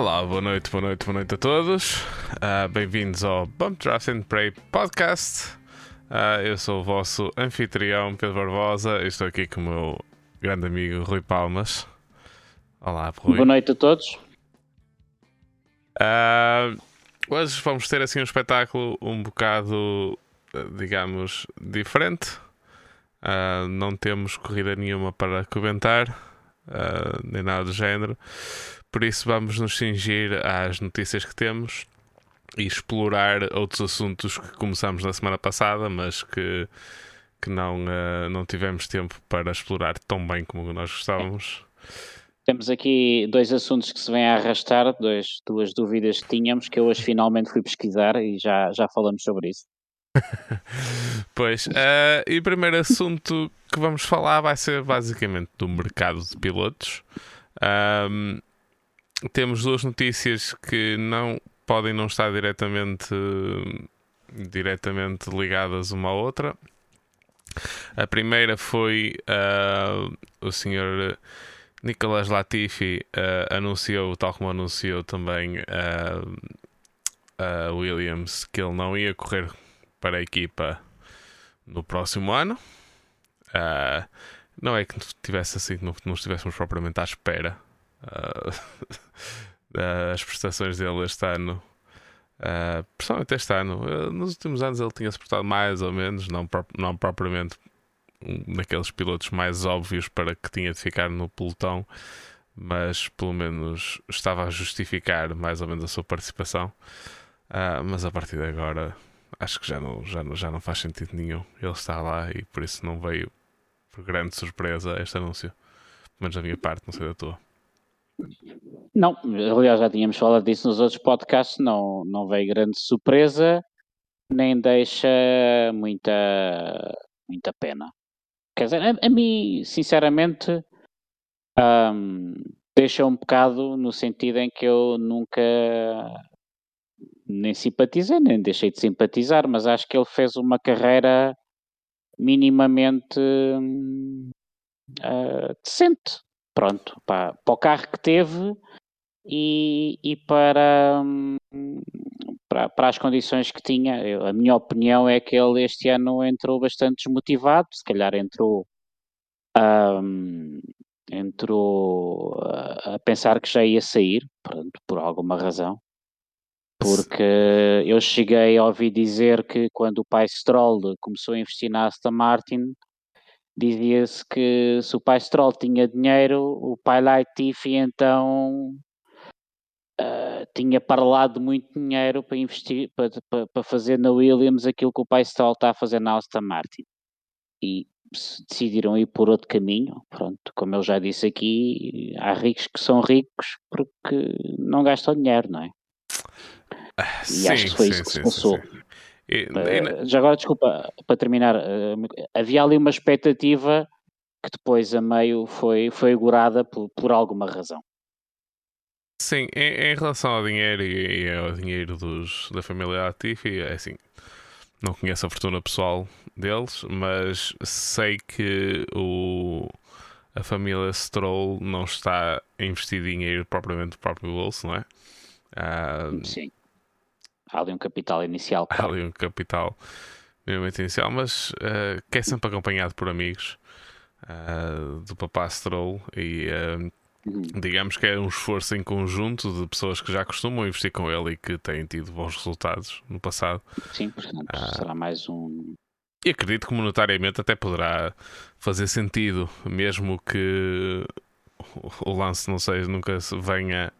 Olá, boa noite, boa noite, boa noite a todos. Uh, Bem-vindos ao Bump Draft and Pray Podcast. Uh, eu sou o vosso anfitrião Pedro Barbosa e estou aqui com o meu grande amigo Rui Palmas. Olá, Rui. Boa noite a todos. Uh, hoje vamos ter assim um espetáculo um bocado, digamos, diferente. Uh, não temos corrida nenhuma para comentar, uh, nem nada do género. Por isso, vamos nos cingir às notícias que temos e explorar outros assuntos que começamos na semana passada, mas que, que não, uh, não tivemos tempo para explorar tão bem como nós gostávamos. Temos aqui dois assuntos que se vêm a arrastar, dois, duas dúvidas que tínhamos, que eu hoje finalmente fui pesquisar e já, já falamos sobre isso. pois, uh, e o primeiro assunto que vamos falar vai ser basicamente do mercado de pilotos. Um, temos duas notícias que não podem não estar diretamente, diretamente ligadas uma à outra. A primeira foi uh, o senhor Nicolas Latifi uh, anunciou, tal como anunciou também uh, Williams, que ele não ia correr para a equipa no próximo ano. não é que tivesse assim, não, não estivéssemos propriamente à espera das prestações dele este ano. Uh, principalmente este ano, nos últimos anos ele tinha se portado mais ou menos, não, não propriamente um pilotos mais óbvios para que tinha de ficar no pelotão, mas pelo menos estava a justificar mais ou menos a sua participação. Uh, mas a partir de agora acho que já não, já, não, já não faz sentido nenhum. Ele está lá e por isso não veio por grande surpresa este anúncio. Pelo menos da minha parte, não sei da tua. Não, aliás já tínhamos falado disso nos outros podcasts, não, não veio grande surpresa, nem deixa muita, muita pena. Quer dizer, a, a mim, sinceramente, um, deixa um bocado no sentido em que eu nunca nem simpatizei, nem deixei de simpatizar, mas acho que ele fez uma carreira minimamente uh, decente. Pronto, para o carro que teve e, e para, para, para, as condições que tinha. Eu, a minha opinião é que ele este ano entrou bastante desmotivado, se calhar entrou, um, entrou a, a, pensar que já ia sair, pronto, por alguma razão. Porque eu cheguei a ouvir dizer que quando o pai Stroll começou a investir na Aston Martin, dizia-se que se o pai Stroll tinha dinheiro, o pai Latifi então uh, tinha parlado muito dinheiro para investir, para, para, para, fazer na Williams aquilo que o pai Stroll está a fazer na Aston Martin. E decidiram ir por outro caminho. Pronto, como eu já disse aqui, há ricos que são ricos porque não gastam dinheiro, não é? Ah, e sim, acho que foi sim, isso que se passou. E, uh, já agora, desculpa, para terminar, uh, havia ali uma expectativa que depois a meio foi, foi agorada por, por alguma razão. Sim, em, em, relação ao dinheiro e, e, ao dinheiro dos, da família Latifi, é assim, não conheço a fortuna pessoal deles, mas sei que o, a família Stroll não está a investir dinheiro propriamente do próprio bolso, não é? Uh, Sim. Há ali um capital inicial. Há ali um capital minimamente inicial, mas uh, que é sempre acompanhado por amigos uh, do papá Stroll e uh, digamos que é um esforço em conjunto de pessoas que já costumam investir com ele e que têm tido bons resultados no passado. Sim, portanto, será mais um. E acredito que monetariamente até poderá fazer sentido, mesmo que o lance, não sei, nunca venha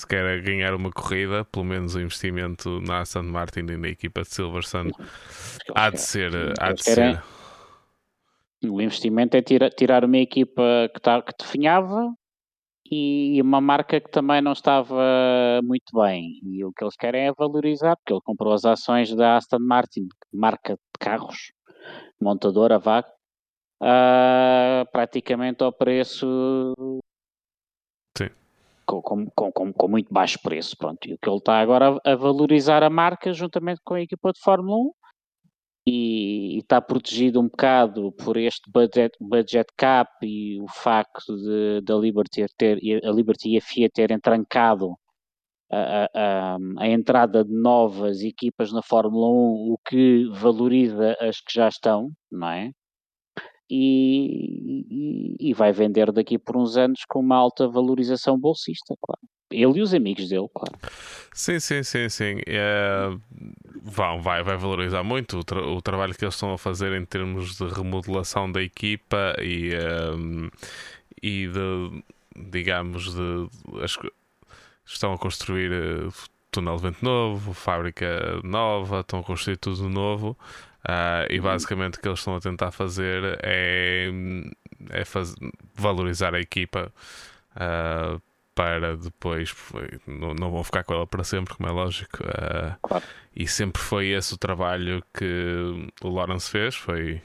se quer ganhar uma corrida, pelo menos o investimento na Aston Martin e na equipa de Silverstone há de ser. Há de ser. O investimento é tira, tirar uma equipa que, tá, que definhava e uma marca que também não estava muito bem. E o que eles querem é valorizar, porque ele comprou as ações da Aston Martin, marca de carros, montadora, vá, uh, praticamente ao preço com, com, com, com, muito baixo preço. Pronto. E o que ele está agora a, valorizar a marca juntamente com a equipa de Fórmula 1 e, e está protegido um bocado por este budget, budget cap e o facto de, da Liberty ter, a Liberty e a FIA terem trancado a, a, a, entrada de novas equipas na Fórmula 1, o que valoriza as que já estão, não é? E, e, vai vender daqui por uns anos com uma alta valorização bolsista, claro. Ele e os amigos dele, claro. Sim, sim, sim, sim. É, vão, vai, vai valorizar muito o, tra o, trabalho que eles estão a fazer em termos de remodelação da equipa e, um, ehm, e de, digamos, de, estão a construir uh, túnel de vento novo, fábrica nova, estão a construir tudo novo. Uh, e uhum. basicamente o que eles estão a tentar fazer é, é faz, valorizar a equipa uh, para depois não, não vão ficar com ela para sempre, como é lógico. Uh, claro. E sempre foi esse o trabalho que o Lawrence fez, foi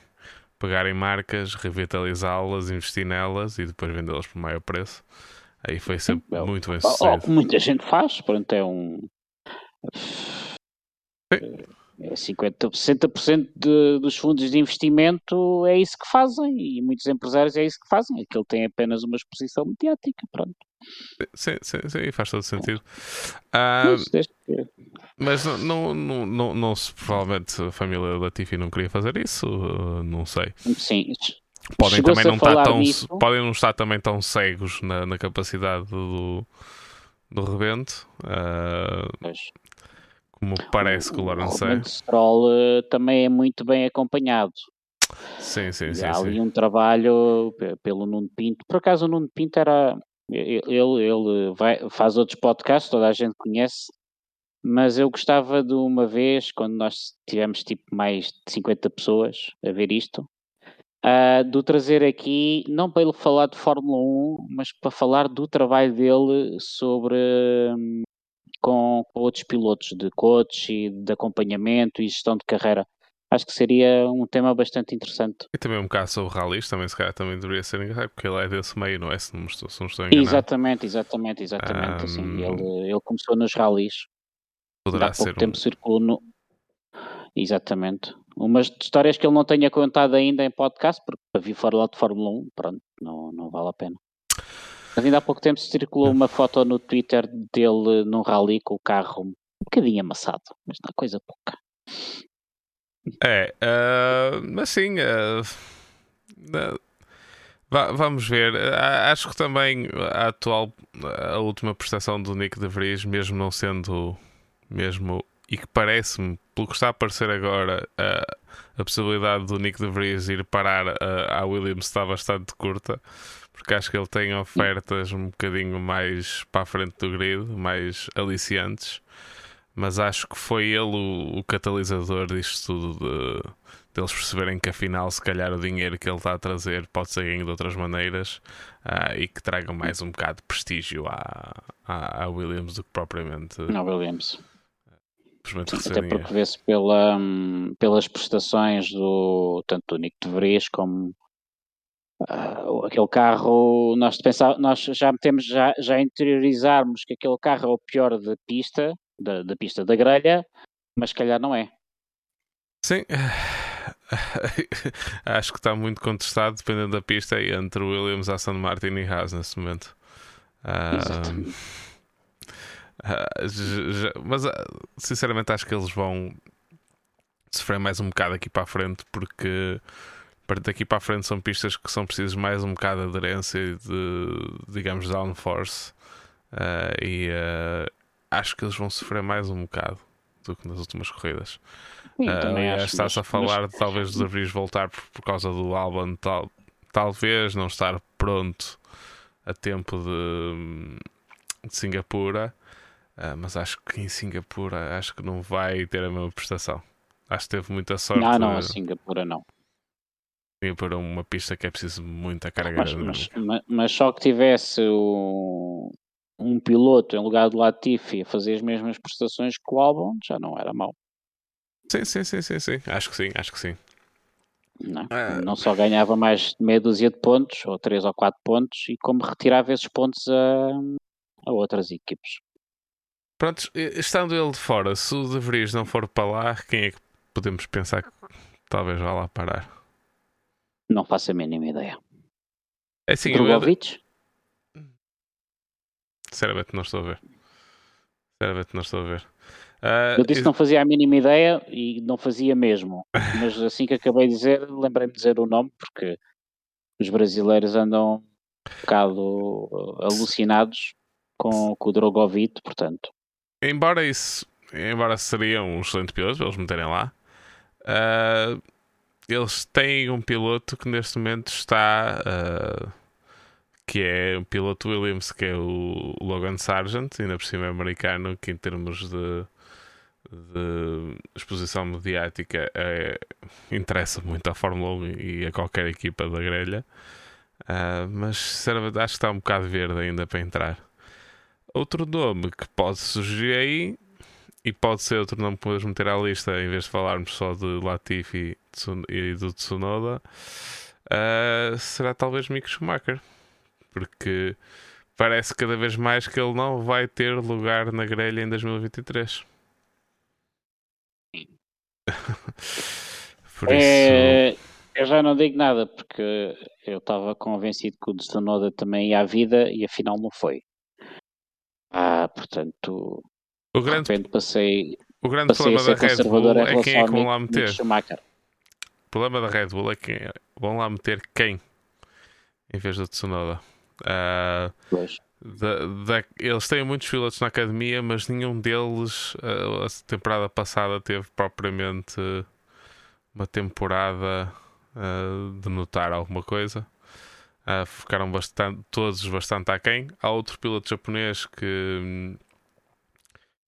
pegarem marcas, revitalizá-las, investir nelas e depois vendê-las por maior preço. Aí foi sempre Sim, é muito bem sucedido. Oh, muita gente faz, pronto, é um. Sim. É 50%, 60% de, dos fundos de investimento é isso que fazem e muitos empresários é isso que fazem. Aquilo tem apenas uma exposição mediática, pronto. Sim, sim, sim faz todo sentido. Ah, mas não, não, não, não, se provavelmente a família Latifi não queria fazer isso, não sei. Sim, podem também não estar tão podem não estar também tão cegos na, na capacidade do, do rebento. Uh, como parece que o Lawrence é. O Stroll uh, também é muito bem acompanhado. Sim, sim, e sim. Há ali sim. um trabalho pelo Nuno Pinto. Por acaso o Nuno Pinto era. Ele, ele vai, faz outros podcasts, toda a gente conhece, mas eu gostava de uma vez, quando nós tivemos tipo mais de 50 pessoas a ver isto, uh, de o trazer aqui, não para ele falar de Fórmula 1, mas para falar do trabalho dele sobre um, com, outros pilotos de coach e de acompanhamento e gestão de carreira. Acho que seria um tema bastante interessante. E também um bocado sobre rallies, também se calhar também deveria ser engraçado, porque ele é desse meio, não é? Se não estou, se não estou enganado. Exatamente, exatamente, exatamente. Um... Assim, ele, ele começou nos rallies. Poderá Há pouco ser tempo um... circulou no... Exatamente. Umas histórias que ele não tenha contado ainda em podcast, porque para vir fora lá de Fórmula 1, pronto, não, não vale a pena. Mas ainda há pouco tempo circulou uma foto no Twitter dele num rally com o carro um bocadinho amassado, mas não coisa pouca. É, uh, mas sim, uh, uh, vamos ver. acho que também a atual, a última prestação do Nick de Vries, mesmo não sendo mesmo e que parece-me, pelo que está a aparecer agora, a, a possibilidade do Nick de Vries ir parar a, a Williams está bastante curta, porque acho que ele tem ofertas um bocadinho mais para a frente do grid, mais aliciantes, mas acho que foi ele o, o catalisador disto tudo de deles perceberem que afinal se calhar o dinheiro que ele está a trazer pode ser ganho de outras maneiras uh, e que traga mais um bocado de prestígio à, à, à Williams do que propriamente. Não, Williams. Até porque vê-se pela, hum, pelas prestações do tanto do Nick de Vries como uh, aquele carro, nós, pensar, nós já metemos, já, já interiorizarmos que aquele carro é o pior da pista, da, da pista da grelha, mas se calhar não é. Sim, acho que está muito contestado, dependendo da pista, entre o Williams, Aston Martin e Haas nesse momento. Uh. Uh, já, mas sinceramente acho que eles vão sofrer mais um bocado aqui para a frente porque daqui para a frente são pistas que são precisas mais um bocado de aderência e de digamos downforce uh, e acho que eles vão sofrer mais um bocado do que nas últimas corridas. Está-se a falar mas... de talvez os avios voltar por, por, causa do Albon, tal, talvez não estar pronto a tempo de, de Singapura. Uh, mas acho que em Singapura acho que não vai ter a mesma prestação. Acho que teve muita sorte. Não, não, a Singapura não. É uma pista que é preciso muita carga mas, mas, mas, mas, só que tivesse o, um piloto em lugar de Latifi a fazer as mesmas prestações que o Albon, já não era mau. Sim, sim, sim, sim, sim. Acho que sim, acho que sim. Não, ah. não só ganhava mais de meia dúzia de pontos, ou três ou quatro pontos, e como retirava esses pontos a, a outras equipes. Pronto, estando ele de fora, se o De Vries não for para lá, quem é que podemos pensar que talvez vá lá parar? Não faço a mínima ideia. É assim, Drogovic? Eu... Sinceramente, não estou a ver. Sinceramente, não estou a ver. Uh, eu disse que não fazia a mínima ideia e não fazia mesmo. Mas assim que acabei de dizer, lembrei-me de dizer o nome, porque os brasileiros andam um bocado ah, alucinados com, com o Drogovic, portanto. Embora isso, embora seria um excelente piloto, eles meterem lá, uh, eles têm um piloto que neste momento está. Uh, que é um piloto Williams, que é o Logan Sargent, ainda por cima é americano, que em termos de, de exposição mediática é, interessa muito à Fórmula 1 e a qualquer equipa da grelha. Uh, mas acho que está um bocado verde ainda para entrar. Outro nome que pode surgir aí e pode ser outro nome que podemos meter à lista em vez de falarmos só de Latifi e do Tsunoda uh, será talvez Mick Schumacher porque parece cada vez mais que ele não vai ter lugar na grelha em 2023 por é, isso eu já não digo nada porque eu estava convencido que o Tsunoda também ia à vida e afinal não foi. Ah, portanto, o grande, de repente passei, o grande passei problema da Red Bull é quem é que vão lá meter. O problema da Red Bull é que vão lá meter quem em vez do Tsunoda. Uh, pois. Da, da, eles têm muitos pilotos na academia, mas nenhum deles uh, a temporada passada teve propriamente uma temporada uh, de notar alguma coisa. Uh, ficaram bastante, todos bastante aquém. Há outro piloto japonês que,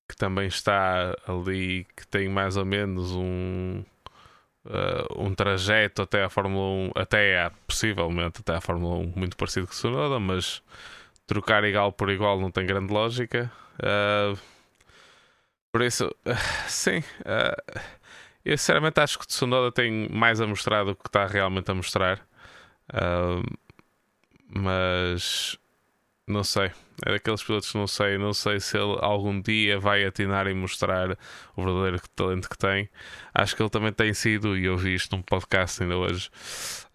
que também está ali, que tem mais ou menos um, uh, um trajeto até a Fórmula 1, até a, possivelmente até a Fórmula 1, muito parecido com o Tsunoda, mas trocar igual por igual não tem grande lógica. Uh, por isso, sim. eu sinceramente acho que o Tsunoda tem mais a mostrar do que está realmente a mostrar. Mas não sei. É daqueles pilotos que não sei. Não sei se ele algum dia vai atinar e mostrar o verdadeiro talento que tem. Acho que ele também tem sido, e eu vi isto num podcast ainda hoje,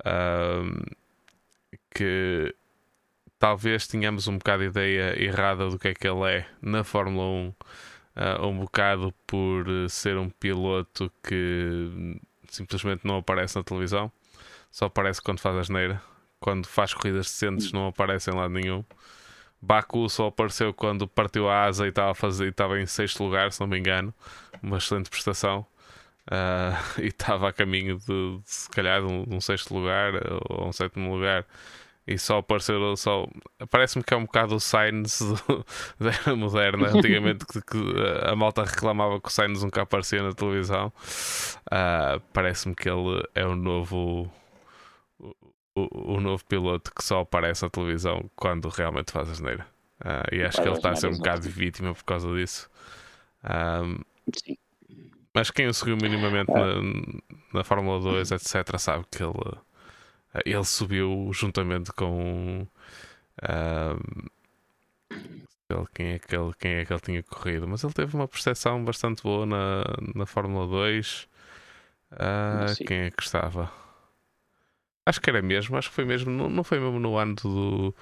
uh, que talvez tenhamos um bocado de ideia errada do que é que ele é na Fórmula 1. Uh, ah, um bocado por ser um piloto que simplesmente não aparece na televisão, só aparece quando faz a geneira quando faz corridas decentes não aparece em lado nenhum. Baku só apareceu quando partiu a asa e estava, a fazer, estava em sexto lugar, se não me engano. Uma excelente prestação. Uh, e estava a caminho de, de se calhar de um, de um, sexto lugar ou um sétimo lugar. E só apareceu. Só, Parece-me que é um bocado o Sainz do, da era moderna. Antigamente que, que, a malta reclamava que o Sainz nunca aparecia na televisão. Uh, Parece-me que ele é o novo o, o, novo piloto que só aparece na televisão quando realmente faz a geneira. Uh, e acho que ele está a ser um bocado vítima por causa disso. Um, Sim. Mas quem o seguiu minimamente na, na Fórmula 2, etc., sabe que ele, ah, ele subiu juntamente com. Um, quem, é que ele, quem é que ele tinha corrido? Mas ele teve uma percepção bastante boa na, na Fórmula 2. Uh, quem é que estava? Acho que era mesmo, acho que foi mesmo, não, não foi mesmo no ano do,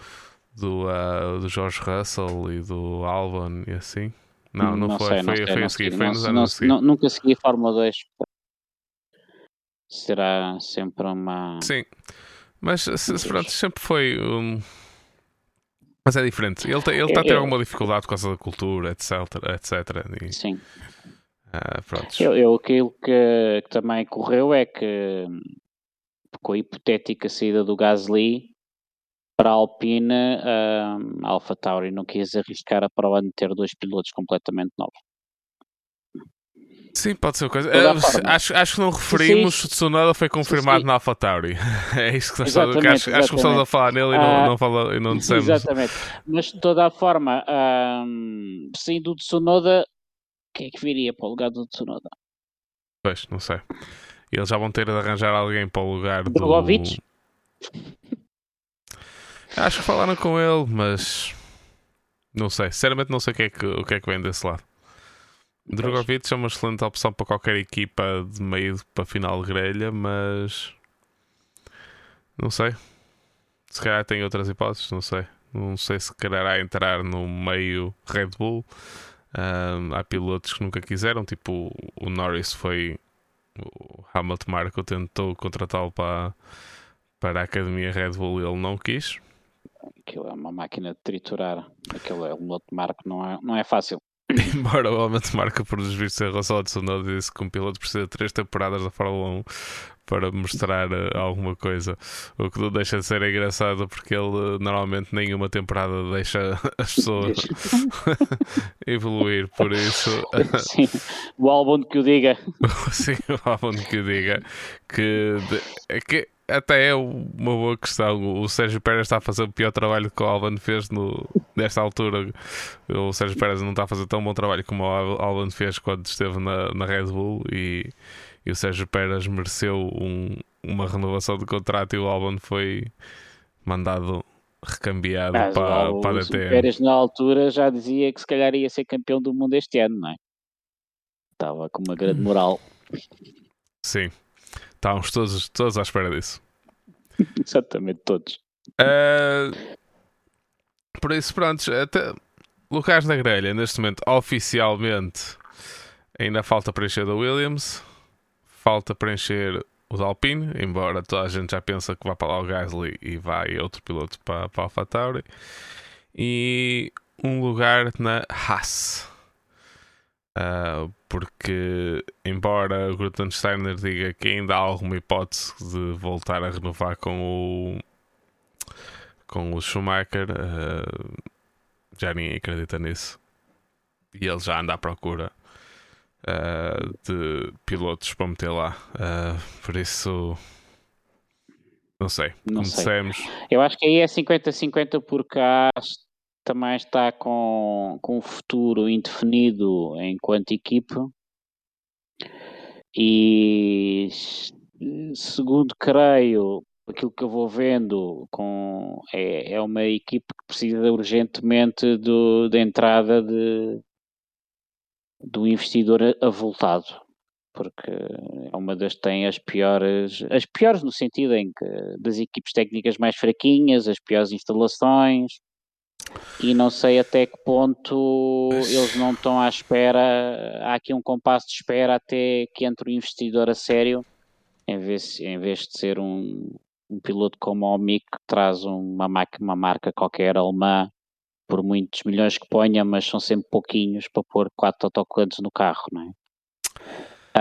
do, uh, do George Russell e do Albon e assim. Não, não, não foi, sei, foi, sei, foi a seguir, foi nos anos a seguir. Nunca segui Fórmula 2. Será sempre uma. Sim, mas se, pronto, sempre foi um. Mas é diferente. Ele está ele tá a ter eu, alguma dificuldade por causa da cultura, etc. etc. E, sim. Uh, eu, eu, aquilo que, que, também correu é que com a hipotética saída do Gasly para a Alpine, a Alpha Tauri não quis arriscar a prova de ter dois pilotos completamente novos. Sim, pode ser uma coisa. Uh, acho, acho que não referimos, o Tsunoda foi confirmado sim. na AlphaTauri. é isso que nós estamos acho, acho que começamos a falar nele e não, uh, não, fala, e não dissemos. Exatamente. Mas de toda a forma, um, saindo do Tsunoda, quem é que viria para o lugar do Tsunoda? Pois, não sei. E eles já vão ter de arranjar alguém para o lugar do. Drogovic? Acho que falaram com ele, mas. Não sei. Sinceramente, não sei o que é que, o que, é que vem desse lado. Drogovic é uma excelente opção para qualquer equipa de meio para final de grelha, mas. Não sei. Se calhar tem outras hipóteses, não sei. Não sei se quererá entrar no meio Red Bull. Um, há pilotos que nunca quiseram, tipo o Norris foi. O Hamilton Marco tentou contratá-lo para, para a Academia Red Bull e ele não quis. Aquilo é uma máquina de triturar. Aquilo é um outro marco, não é, não é fácil. Embora o de marca por desvios em relação ao Tsunoda disse que um piloto precisa de três temporadas da Fórmula 1 para mostrar uh, alguma coisa. O que não deixa de ser engraçado porque ele uh, normalmente nenhuma temporada deixa as pessoas evoluir, por isso. Sim, o álbum que o diga. Sim, o álbum que o diga. Que, que até é uma boa questão. O Sérgio Pérez está a fazer o pior trabalho que o Alban fez no, nesta altura. O Sérgio Pérez não está a fazer tão bom trabalho como o Alban fez quando esteve na, na Red Bull e, e o Sérgio Pérez mereceu um, uma renovação de contrato e o Alban foi mandado recambiado para, o, para a DTM. O Pérez na altura já dizia que se calhar ia ser campeão do mundo este ano, não é? Estava com uma grande moral. Sim. Estávamos todos, todos à espera disso. Exatamente, todos. Uh, por isso, pronto, até Lucas na grelha, neste momento, oficialmente, ainda falta preencher da Williams, falta preencher o da Alpine, embora toda a gente já pensa que vai para lá o Gasly e vai outro piloto para, para a AlphaTauri, e um lugar na Haas. Uh, porque, embora o Grutan Steiner diga que ainda há alguma hipótese de voltar a renovar com o com o Schumacher, uh, já ninguém acredita nisso. E ele já anda à procura uh, de pilotos para meter lá. por isso, não sei. Não Comecemos. Sei. Eu acho que aí é 50-50 porque há também está com, com um futuro indefinido enquanto equipe e segundo creio aquilo que eu vou vendo com é, é uma equipe que precisa urgentemente do, da entrada de do investidor avultado porque é uma das tem as piores as piores no sentido em que das equipes técnicas mais fraquinhas as piores instalações e não sei até que ponto eles não estão à espera, há aqui um compasso de espera até que entre o investidor a sério, em vez, em vez de ser um, um piloto como o Mick que traz uma, uma marca qualquer alemã por muitos milhões que ponha, mas são sempre pouquinhos para pôr quatro autocolantes no carro, não é?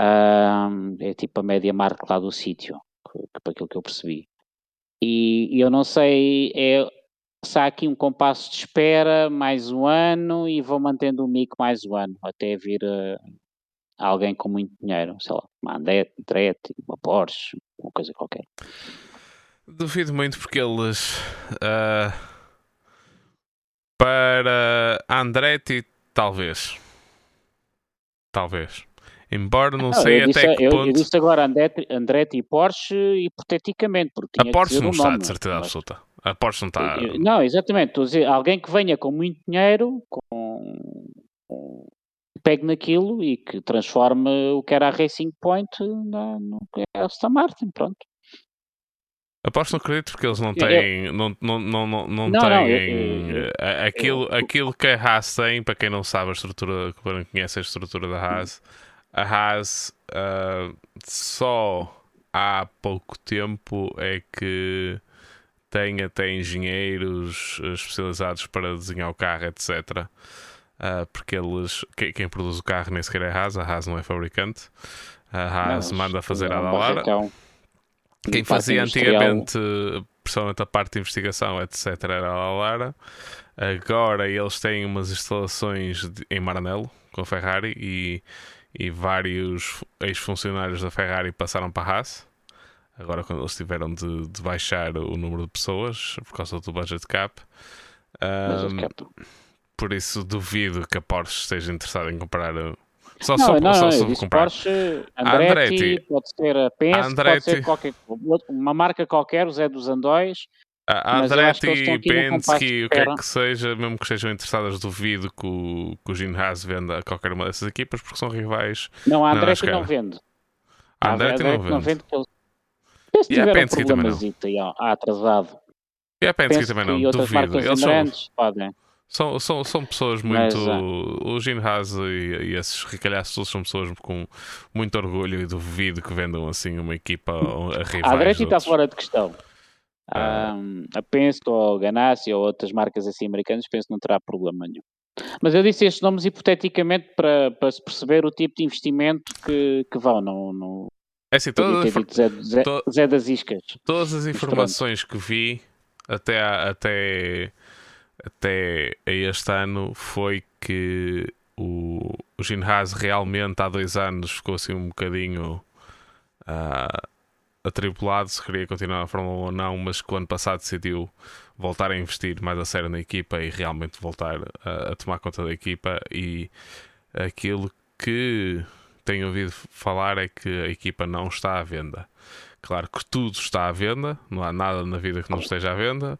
Um, é tipo a média marca lá do sítio, para aquilo que eu percebi. E, e eu não sei, é, se há aqui um compasso de espera, mais um ano, e vou mantendo o mico mais um ano, até vir uh, alguém com muito dinheiro, sei lá, uma Andretti, uma Porsche, uma coisa qualquer. Duvido muito porque eles uh, para Andretti talvez talvez embora não, não sei até disse, que eu, ponto eu disse agora Andretti, Andretti e Porsche hipoteticamente porque a Porsche não está de certeza mas... absoluta a Porsche não está. Não, exatamente. Estou a dizer, alguém que venha com muito dinheiro, com, com pegue naquilo e que transforme o que era a Racing Point na, no que é a Aston Martin, pronto. Aposto não acredito porque eles não têm. Eu, não, não, não, não, não, não têm. Eu, eu, aquilo, aquilo que a Haas tem, para quem não sabe a estrutura, quem não conhece a estrutura da Haas, a Haas uh, só há pouco tempo é que tem até engenheiros eh, especializados para desenhar o carro, etc. Uh, porque eles, quem, quem, produz o carro nem sequer é a Haas, a Haas não é fabricante. A Haas não, manda fazer a da Lara. Quem fazia antigamente, principalmente a parte de investigação, etc., era a Lara. Agora eles têm umas instalações de, em Maranello com a Ferrari e, e vários ex-funcionários da Ferrari passaram para a Haas agora quando eles tiveram de, de, baixar o número de pessoas por causa do budget cap. Um, por isso duvido que a Porsche esteja interessada em comprar. Só, não, só, não, só, só comprar. Porsche, Andretti, Andretti, pode ser a Penske, Andretti, pode ser qualquer, uma marca qualquer, o Zé dos Andóis. A Andretti e Penske, o que é que seja, mesmo que estejam interessadas, duvido que o, que o Gene Haas venda a qualquer uma dessas equipas porque são rivais. Não, a Andretti não vende. A Andretti, não vende. Não vende se e a Penske também não. Aí, atrasado. E a Penske também não, outras duvido. Marcas eles são, podem. São, são, são pessoas muito. Mas, o Gene Haas e, e esses ricalhaços são pessoas com muito orgulho e duvido que vendam assim uma equipa a rivais. A Andretti está fora de questão. Ah. Um, penso ou Ganassi ou outras marcas assim americanas, penso que não terá problema nenhum. Mas eu disse estes nomes hipoteticamente para, para se perceber o tipo de investimento que, que vão. No, no... É assim, todas, Zé, Zé, to, Zé das Iscas. Todas as informações que vi até, até até a este ano foi que o, o Ginhaz realmente há dois anos ficou assim um bocadinho uh, atribulado se queria continuar na Fórmula 1 ou não, mas que o ano passado decidiu voltar a investir mais a sério na equipa e realmente voltar a, a tomar conta da equipa e aquilo que tenho ouvido falar é que a equipa não está à venda. Claro que tudo está à venda, não há nada na vida que não esteja à venda,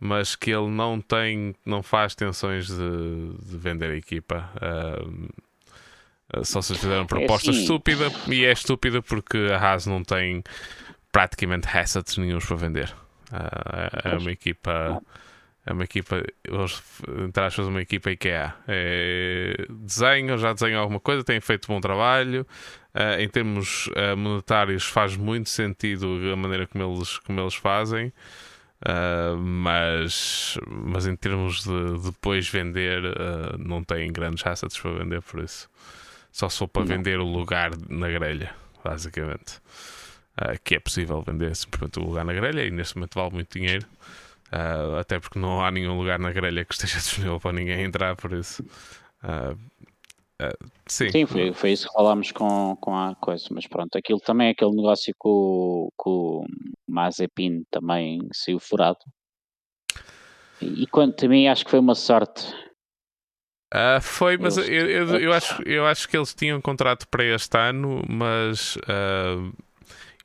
mas que ele não tem, não faz tensões de, de vender a equipa. Uh, só se fizeram proposta é assim. estúpida e é estúpida porque a Haas não tem praticamente assets nenhums para vender. Uh, é uma equipa. É uma equipa, entre aspas, uma equipa IKEA. É, desenham, já desenham alguma coisa, têm feito bom trabalho. Uh, em termos monetários, faz muito sentido a maneira como eles, como eles fazem. Uh, mas, mas em termos de depois vender, uh, não tem grandes assets para vender, por isso só for para não. vender o lugar na grelha, basicamente. Uh, que é possível vender simplesmente o lugar na grelha e neste momento vale muito dinheiro. até porque não há nenhum lugar na grelha que esteja disponível para ninguém entrar, por isso Uh, sim, sim foi, foi, isso que falámos com, com a coisa, mas pronto, aquilo também é aquele negócio com, com o Mazepin também saiu furado. E, e quando também acho que foi uma sorte. Uh, foi, mas eu, eu, eu, acho, eu acho que eles tinham um contrato para este ano, mas uh,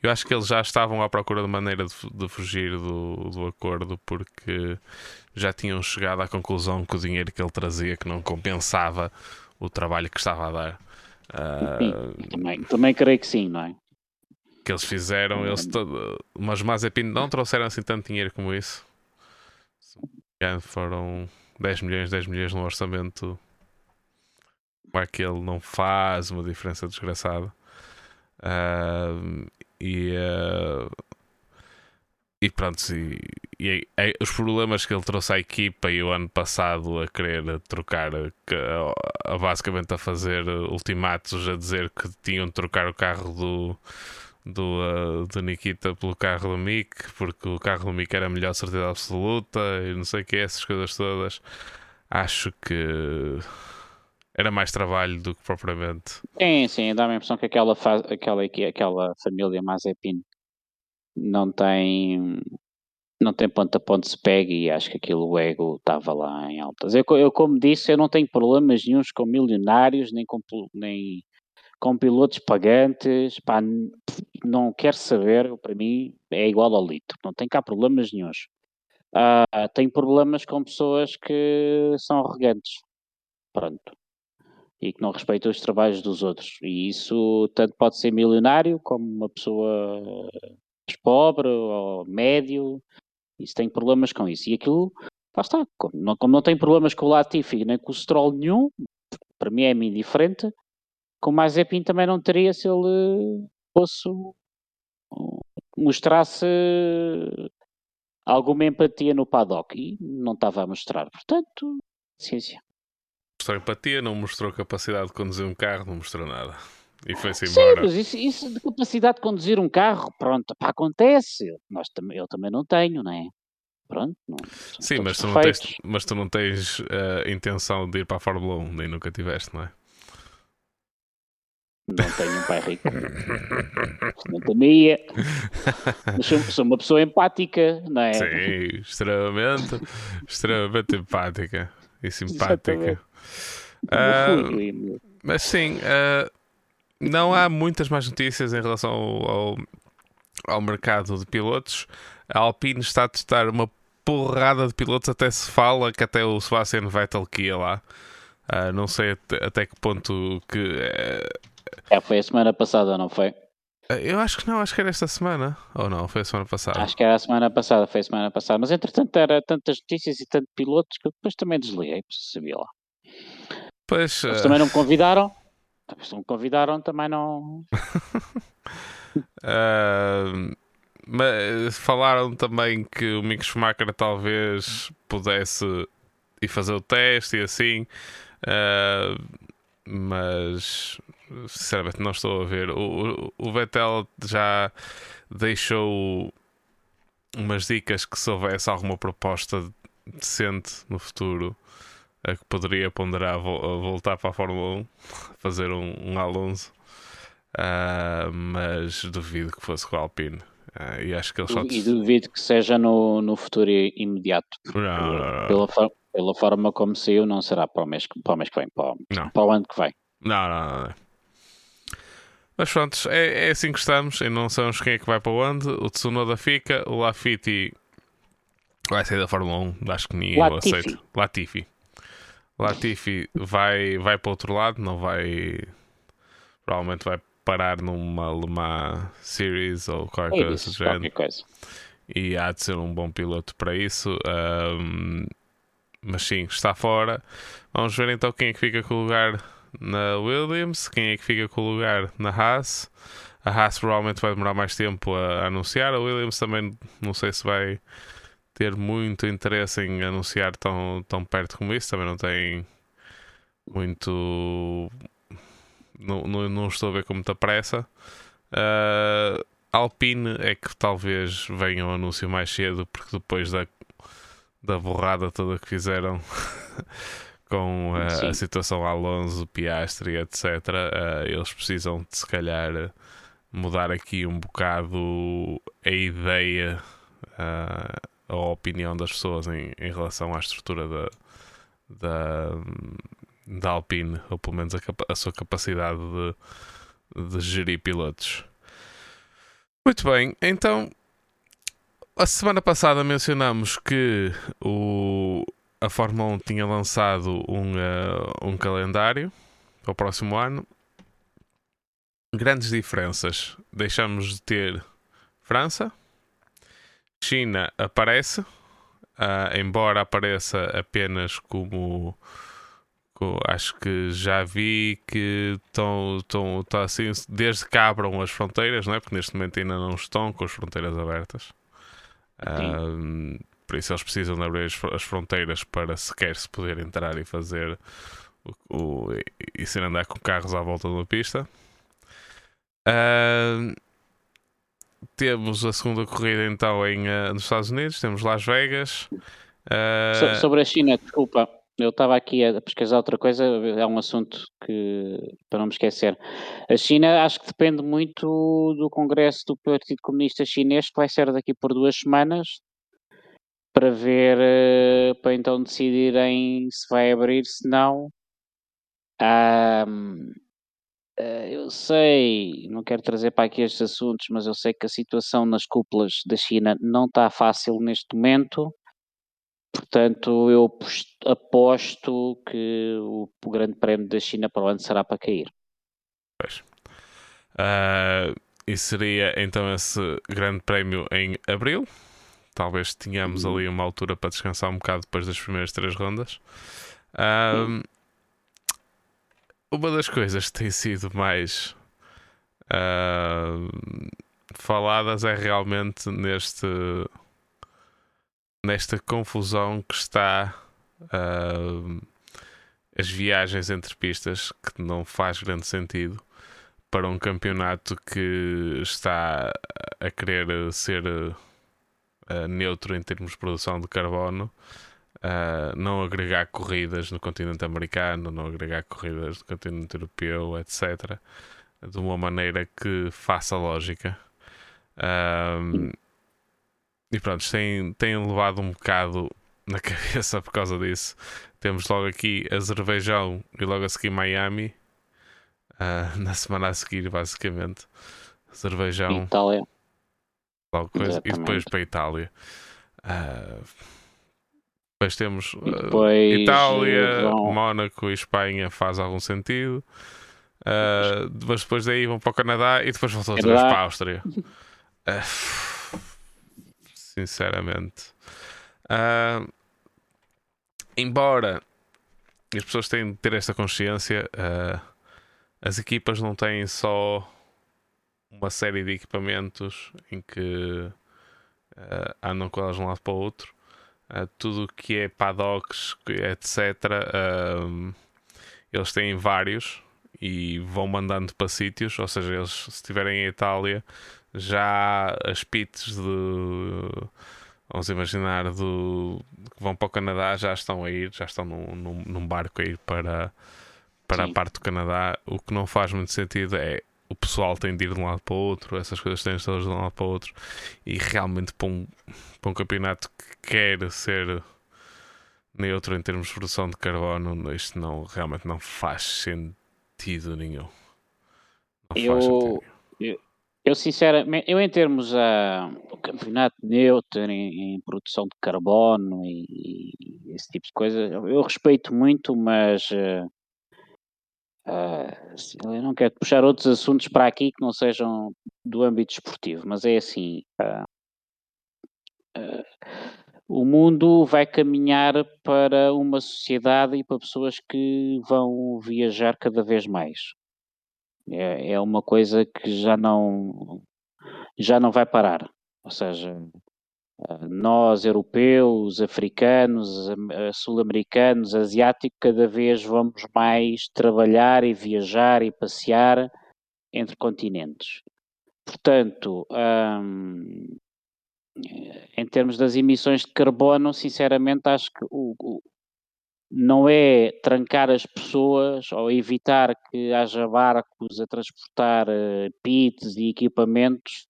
eu acho que eles já estavam à procura de maneira de, de fugir do, do acordo porque já tinham chegado à conclusão que o dinheiro que ele trazia que não compensava o trabalho que estava a dar. Uh, também, também creio que sim, não é? Que eles fizeram, eles todo, mas Mazepin não trouxeram assim tanto dinheiro como isso. Foram 10 milhões, 10 milhões no orçamento. Como é que ele não faz uma diferença desgraçada? Uh, e uh, e pronto, e, e, e, os problemas que ele trouxe à equipa e o ano passado a querer trocar, a, a, basicamente a fazer ultimatos a dizer que tinham de trocar o carro do, do, uh, do Nikita pelo carro do Mick, porque o carro do Mick era a melhor certeza absoluta e não sei o que, essas coisas todas. Acho que era mais trabalho do que propriamente. Sim, sim, dá-me a impressão que aquela, faz, aquela, aquela família Mazepin não tem não tem ponto a ponto se pega e acho que aquilo o ego estava lá em altas. Eu, eu, como disse, eu não tenho problemas nenhums com milionários, nem com, nem com pilotos pagantes, pá, não quero saber, para mim é igual ao litro, não tem cá problemas nenhums. Uh, tenho problemas com pessoas que são arrogantes, pronto, e que não respeitam os trabalhos dos outros, e isso tanto pode ser milionário como uma pessoa pobre ou médio, isso tem problemas com isso. E aquilo, lá está, como não, como não tem problemas com o Latifi nem com o Stroll nenhum, para mim é-me indiferente, com o Mazepin também não teria se ele fosse mostrasse alguma empatia no paddock e não estava a mostrar. Portanto, ciência. Mostrou empatia, não mostrou capacidade de conduzir um carro, não mostrou nada. E foi-se embora. Sim, mas isso, isso, de capacidade de conduzir um carro, pronto, pá, acontece. Nós, eu também não tenho, não é? Pronto. Não, Sim, mas tu, não tens, mas tu não tens a uh, intenção de ir para a Fórmula 1, nem nunca tiveste, não é? Não tenho um pai rico. não também ia. Mas sou, sou, uma pessoa empática, não é? Sim, extremamente, extremamente empática e simpática. Uh, mas sim, uh, não há muitas mais notícias em relação ao, ao, ao, mercado de pilotos. A Alpine está a testar uma porrada de pilotos, até se fala que até o Sebastian Vettel que ia lá. Uh, não sei até, até, que ponto que. É... é, foi a semana passada, não foi? Eu acho que não, acho que era esta semana. Ou não, foi a semana passada. Acho que era a semana passada, foi a semana passada. Mas entretanto era tantas notícias e tanto pilotos que eu depois também desliguei, sabia lá. Pois. Eles uh... também não me convidaram. Se me convidaram, também não. uh, mas falaram também que o Mick Schumacher talvez pudesse ir fazer o teste e assim. Uh, mas sinceramente não estou a ver. O, o Vettel já deixou umas dicas que se houvesse alguma proposta decente no futuro a que poderia ponderar voltar para a Fórmula 1, fazer um, um Alonso, uh, mas duvido que fosse com o Alpine. Uh, e acho que eles só... E duvido que seja no, no futuro imediato. Não, não, não. Pela, pela forma como saiu, não será para o mês, para o mês que vem, para, para o ano que vem. Não, não, não. Mas pronto, é, é assim que estamos e não sabemos quem é que vai para onde. O Tsunoda fica, o Lafiti vai sair da Fórmula 1, acho que ninguém o aceita. Latifi. Latifi vai, vai para o outro lado, não vai. Provavelmente vai parar numa Le Mans Series ou qualquer, é isso, coisa, qualquer coisa. E há de ser um bom piloto para isso. Um, mas sim, está fora. Vamos ver então quem é que fica com o lugar na Williams, quem é que fica com o lugar na Haas. A Haas provavelmente vai demorar mais tempo a anunciar. A Williams também não sei se vai ter muito interesse em anunciar tão, tão perto como isso. Também não tem muito. Não, não, não estou a ver com muita pressa. Uh, Alpine é que talvez venha o anúncio mais cedo, porque depois da, da borrada toda que fizeram com uh, a situação Alonso, Piastri, etc., uh, eles precisam de se calhar mudar aqui um bocado a ideia, uh, a opinião das pessoas em, em relação à estrutura da, da, da Alpine, ou pelo menos a, a sua capacidade de, de gerir pilotos. Muito bem, então a semana passada mencionamos que o, a Fórmula 1 tinha lançado um, uh, um calendário para o próximo ano. Grandes diferenças. Deixamos de ter França. China aparece, uh, embora apareça apenas como, acho que já vi que estão, estão, estão assim, desde que abram as fronteiras, não é? porque neste momento ainda não estão com as fronteiras abertas. Uh, por isso eles precisam de abrir as fronteiras para sequer se poder entrar e fazer o, o, e ser andar com carros à volta de uma pista. Uh, temos a segunda corrida então em, uh, nos Estados Unidos, temos Las Vegas. Uh... sobre a China, desculpa, eu estava aqui a pesquisar outra coisa, é um assunto que, para não me esquecer. A China acho que depende muito do Congresso do Partido Comunista Chinês, que vai ser daqui por duas semanas, para ver, eh, para então decidirem se vai abrir, se não. Eu sei, não quero trazer para aqui estes assuntos, mas eu sei que a situação nas cúpulas da China não está fácil neste momento. Portanto, eu aposto que o, Grande Prémio da China para o ano será para cair. Pois. Uh, e seria então esse Grande Prémio em abril? Talvez tenhamos uhum. ali uma altura para descansar um bocado depois das primeiras três rondas. Um, uma das coisas que tem sido mais uh, faladas é realmente neste nesta confusão que está uh, as viagens entre pistas que não faz grande sentido para um campeonato que está a querer ser uh, neutro em termos de produção de carbono, uh, não agregar corridas no continente americano, não agregar corridas no continente europeu, etc., de uma maneira que faça lógica. Um, e pronto, tem, tem levado um bocado na cabeça por causa disso. Temos logo aqui Azerbaijão e logo a seguir Miami. Uh, na semana a seguir, basicamente. Azerbaijão. Itália coisa, e depois para a Itália. Uh, depois temos uh, depois Itália, vão... Mónaco e Espanha faz algum sentido. Uh, mas depois daí vão para o Canadá e depois voltam outra vez para a Áustria. Uh, sinceramente. Uh, embora as pessoas tenham de ter esta consciência, as equipas não têm só uma série de equipamentos em que andam com elas de um lado para o outro. Tudo o que é paddocks, etc. eles têm vários e vão mandando para sítios, ou seja, eles se estiverem em Itália, já as pits de vamos imaginar do que vão para o Canadá já estão a ir, já estão num, num, num barco a ir para, para a parte do Canadá. O que não faz muito sentido é o pessoal tem de ir de um lado para o outro, essas coisas têm de ir de um lado para o outro, e realmente para um, para um campeonato que quer ser neutro em termos de produção de carbono, isto não, realmente não faz sentido sentido nenhum. Não eu, eu, eu, sinceramente, eu em termos a uh, campeonato neutro em, em, produção de carbono e, e, esse tipo de coisa, eu, respeito muito, mas uh, uh, eu não quero puxar outros assuntos para aqui que não sejam do âmbito esportivo, mas é assim. Uh, o mundo vai caminhar para uma sociedade e para pessoas que vão viajar cada vez mais. É, é uma coisa que já não, já não vai parar. Ou seja, nós, europeus, africanos, sul-americanos, asiáticos, cada vez vamos mais trabalhar e viajar e passear entre continentes. Portanto, hum, em termos das emissões de carbono, sinceramente acho que o, o, não é trancar as pessoas ou evitar que haja barcos a transportar uh, pits e equipamentos,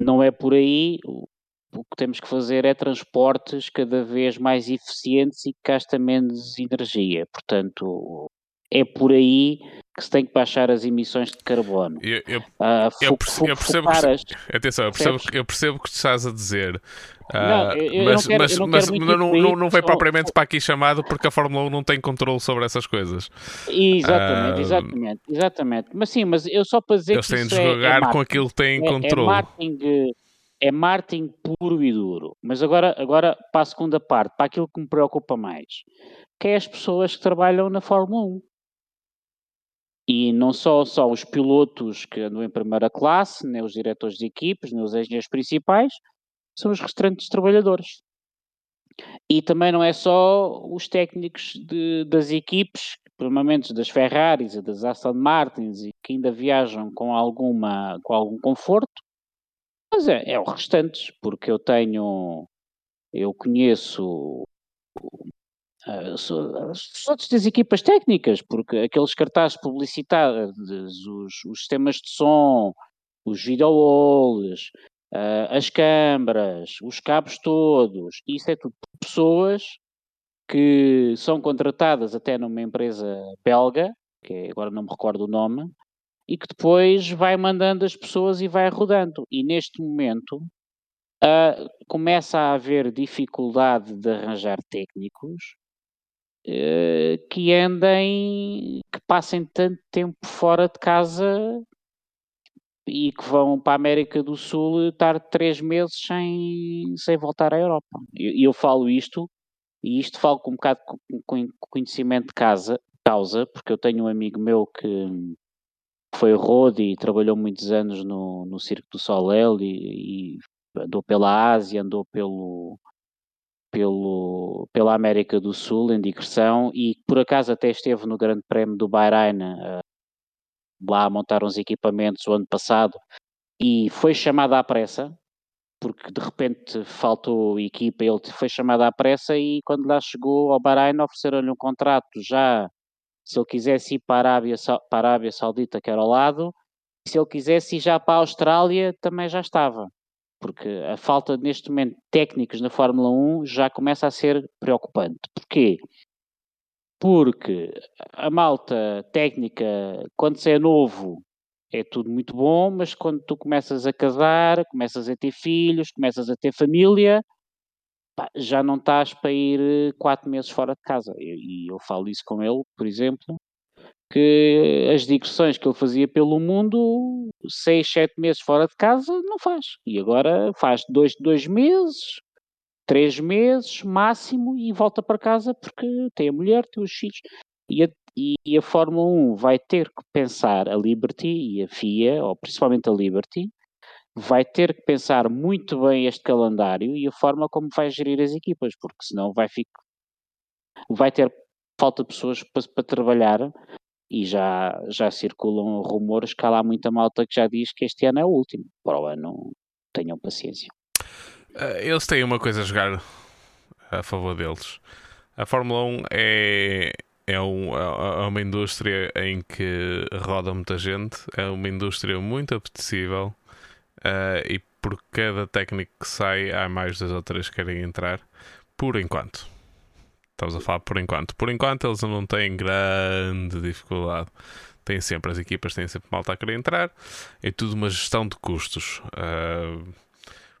não é por aí. O, o que temos que fazer é transportes cada vez mais eficientes e que gastem menos energia. Portanto, é por aí que se tem que baixar as emissões de carbono. Eu, eu, uh, eu, percebo, eu percebo que, atenção, eu percebo, eu percebo o que estás a dizer. Não, eu, mas, não quero, mas, não, mas não, não, não vem propriamente para aqui chamado porque a Fórmula 1 não tem controle sobre essas coisas. Exatamente, uh, exatamente, exatamente. Mas sim, mas eu só para dizer eles que têm de jogar é, é com aquilo que têm é, controle. É marketing, é marketing puro e duro. Mas agora, agora para a segunda parte, para aquilo que me preocupa mais, que é as pessoas que trabalham na Fórmula 1. E não só, só os pilotos que andam em primeira classe, nem os diretores de equipes, nem os engenheiros principais, são os restantes trabalhadores. E também não é só os técnicos de, das equipes, provavelmente das Ferraris e das Aston Martins, e que ainda viajam com, alguma, com algum conforto, mas é, é o restantes, porque eu tenho, eu conheço uh, outros das equipas técnicas, porque aqueles cartazes publicitários, os, os sistemas de som, os videoalls, uh, as câmaras, os cabos todos, isso é tudo pessoas que são contratadas até numa empresa belga, que é, agora não me recordo o nome, e que depois vai mandando as pessoas e vai rodando. E neste momento uh, começa a haver dificuldade de arranjar técnicos que andem, que passem tanto tempo fora de casa e que vão para a América do Sul estar três meses sem, sem voltar à Europa. E eu, eu, falo isto, e isto falo com um bocado com, conhecimento de casa, causa, porque eu tenho um amigo meu que foi road e trabalhou muitos anos no, no Circo do Soleil e, e andou pela Ásia, andou pelo, pelo, pela América do Sul em digressão e por acaso até esteve no Grande Prémio do Bahrein uh, lá a montar uns equipamentos o ano passado e foi chamado à pressa porque de repente faltou equipa, ele foi chamado à pressa e quando lá chegou ao Bahrein ofereceram-lhe um contrato já se ele quisesse ir para a Arábia, para a Arábia Saudita que era ao lado se ele quisesse ir já para a Austrália também já estava porque a falta neste momento de técnicos na Fórmula 1 já começa a ser preocupante. Porquê? Porque a malta técnica, quando se é novo, é tudo muito bom, mas quando tu começas a casar, começas a ter filhos, começas a ter família, pá, já não estás para ir quatro meses fora de casa. E eu, eu, falo isso com ele, por exemplo, que as digressões que ele fazia pelo mundo, seis, sete meses fora de casa, não faz. E agora faz dois, dois meses, três meses máximo e volta para casa porque tem a mulher, tem os filhos. E a, e a Fórmula 1 vai ter que pensar, a Liberty e a FIA, ou principalmente a Liberty, vai ter que pensar muito bem este calendário e a forma como vai gerir as equipas, porque senão vai ficar vai ter falta de pessoas para, para trabalhar e já, já circulam rumores que há lá muita malta que já diz que este ano é o último. Para o ano, tenham paciência. Uh, eles têm uma coisa a jogar a favor deles. A Fórmula 1 é, é, um, é, é uma indústria em que roda muita gente, é uma indústria muito apetecível uh, e por cada técnico que sai há mais dois ou três que querem entrar, por enquanto. Estamos a falar por enquanto. Por enquanto eles não têm grande dificuldade. Têm sempre, as equipas têm sempre malta a querer entrar. É tudo uma gestão de custos. Uh,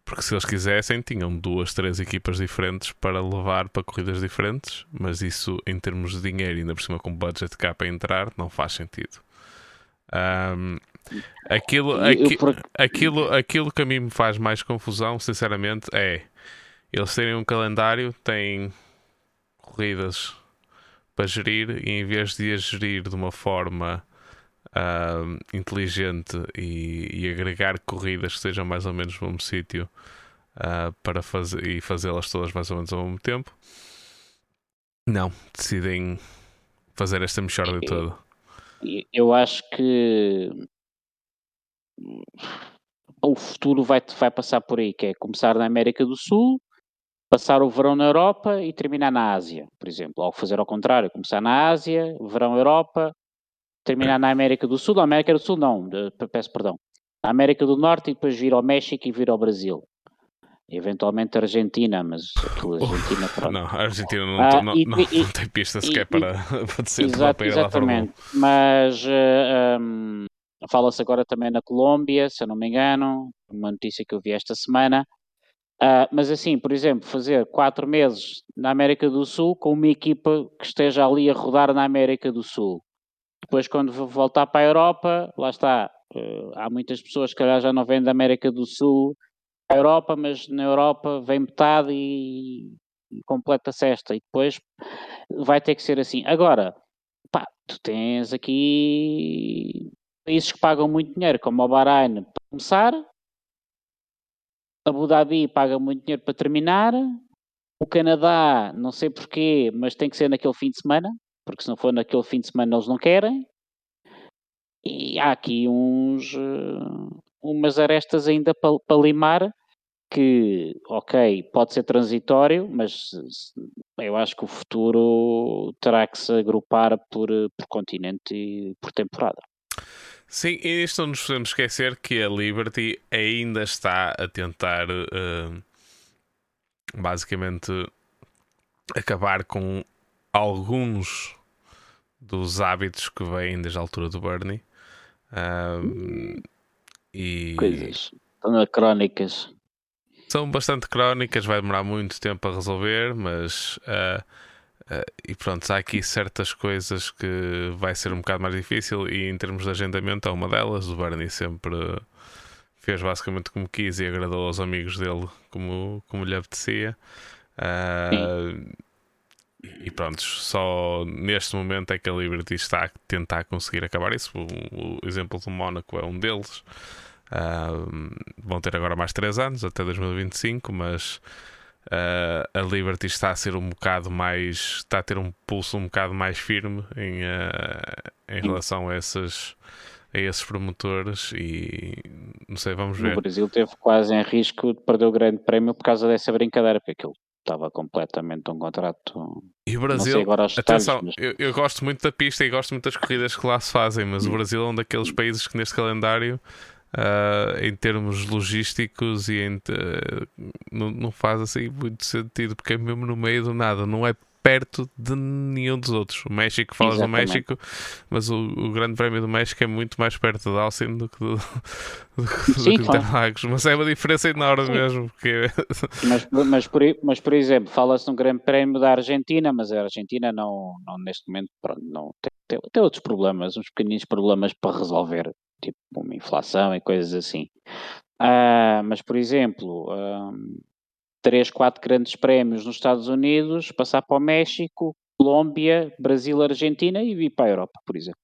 porque se eles quisessem, tinham duas, três equipas diferentes para levar para corridas diferentes. Mas isso, em termos de dinheiro, ainda por cima com budget cá para entrar, não faz sentido. Um, aquilo, aqui, aquilo, aquilo que a mim me faz mais confusão, sinceramente, é eles terem um calendário, têm corridas para gerir e em vez de as gerir de uma forma uh, inteligente e, e, agregar corridas que sejam mais ou menos no mesmo sítio uh, para fazer e fazê-las todas mais ou menos ao mesmo tempo, não, decidem fazer esta mexorda toda. Eu acho que o futuro vai, vai passar por aí, que é começar na América do Sul, passar o verão na Europa e terminar na Ásia, por exemplo. Ou fazer ao contrário, começar na Ásia, verão Europa, terminar na América do Sul. Na América do Sul não, de, peço perdão. Na América do Norte e depois vir ao México e vir ao Brasil. Eventualmente a Argentina, mas a Argentina pronto. Não, a Argentina não, ah, não, e, não, e, não, tem pista sequer e, para, para descer exato, para ir Exatamente, mas uh, eh, um, fala-se agora também na Colômbia, se eu não me engano, uma notícia que eu vi esta semana, Uh, mas assim, por exemplo, fazer quatro meses na América do Sul com uma equipa que esteja ali a rodar na América do Sul. Depois, quando voltar para a Europa, lá está. Uh, há muitas pessoas que já não vêm da América do Sul à Europa, mas na Europa vem metade e, e completa a cesta. E depois vai ter que ser assim. Agora, pá, tu tens aqui países que pagam muito dinheiro, como o Bahrein, para começar, Abu Dhabi paga muito dinheiro para terminar. O Canadá, não sei porquê, mas tem que ser naquele fim de semana, porque se não for naquele fim de semana eles não querem. E há aqui uns, uh, umas arestas ainda para, para limar que, ok, pode ser transitório, mas eu acho que o futuro terá que se agrupar por, por continente e por temporada. Sim, e isto não nos podemos esquecer que a Liberty ainda está a tentar uh, basicamente acabar com alguns dos hábitos que vêm desde a altura do Bernie. Uh, e Coisas. Estão crónicas. São bastante crónicas, vai demorar muito tempo a resolver, mas uh, Uh, e pronto, há aqui certas coisas que vai ser um bocado mais difícil e em termos de agendamento é uma delas. O Bernie sempre fez basicamente como quis e agradou aos amigos dele como, como lhe apetecia. Uh, e pronto, só neste momento é que a Liberty está a tentar conseguir acabar isso. O, o exemplo do Mónaco é um deles. Uh, vão ter agora mais 3 anos, até 2025, mas Uh, a Liberty está a ser um bocado mais. está a ter um pulso um bocado mais firme em, uh, em relação a esses, a esses promotores e não sei, vamos ver. O Brasil teve quase em risco de perder o grande prémio por causa dessa brincadeira, porque aquilo estava completamente um contrato. E o Brasil, atenção, mas... eu, eu, gosto muito da pista e gosto muito das corridas que lá se fazem, mas hum. o Brasil é um daqueles países que neste calendário Uh, em termos logísticos e em, uh, não, não, faz assim muito sentido, porque é mesmo no meio do nada, não é perto de nenhum dos outros. O México, falas Exatamente. do México, mas o, o Grande Prémio do México é muito mais perto de Austin do que do, do, do Sim, claro. Interlagos. Mas é uma diferença enorme Sim. mesmo, porque Mas, mas, por, mas, por exemplo, fala-se um grande prémio da Argentina, mas a Argentina não, não neste momento, pronto, não, tem, tem, tem outros problemas, uns pequeninos problemas para resolver, tipo uma inflação e coisas assim. Ah, mas, por exemplo, ahm, três, quatro grandes prémios nos Estados Unidos, passar para o México, Colômbia, Brasil, Argentina e vir para a Europa, por exemplo.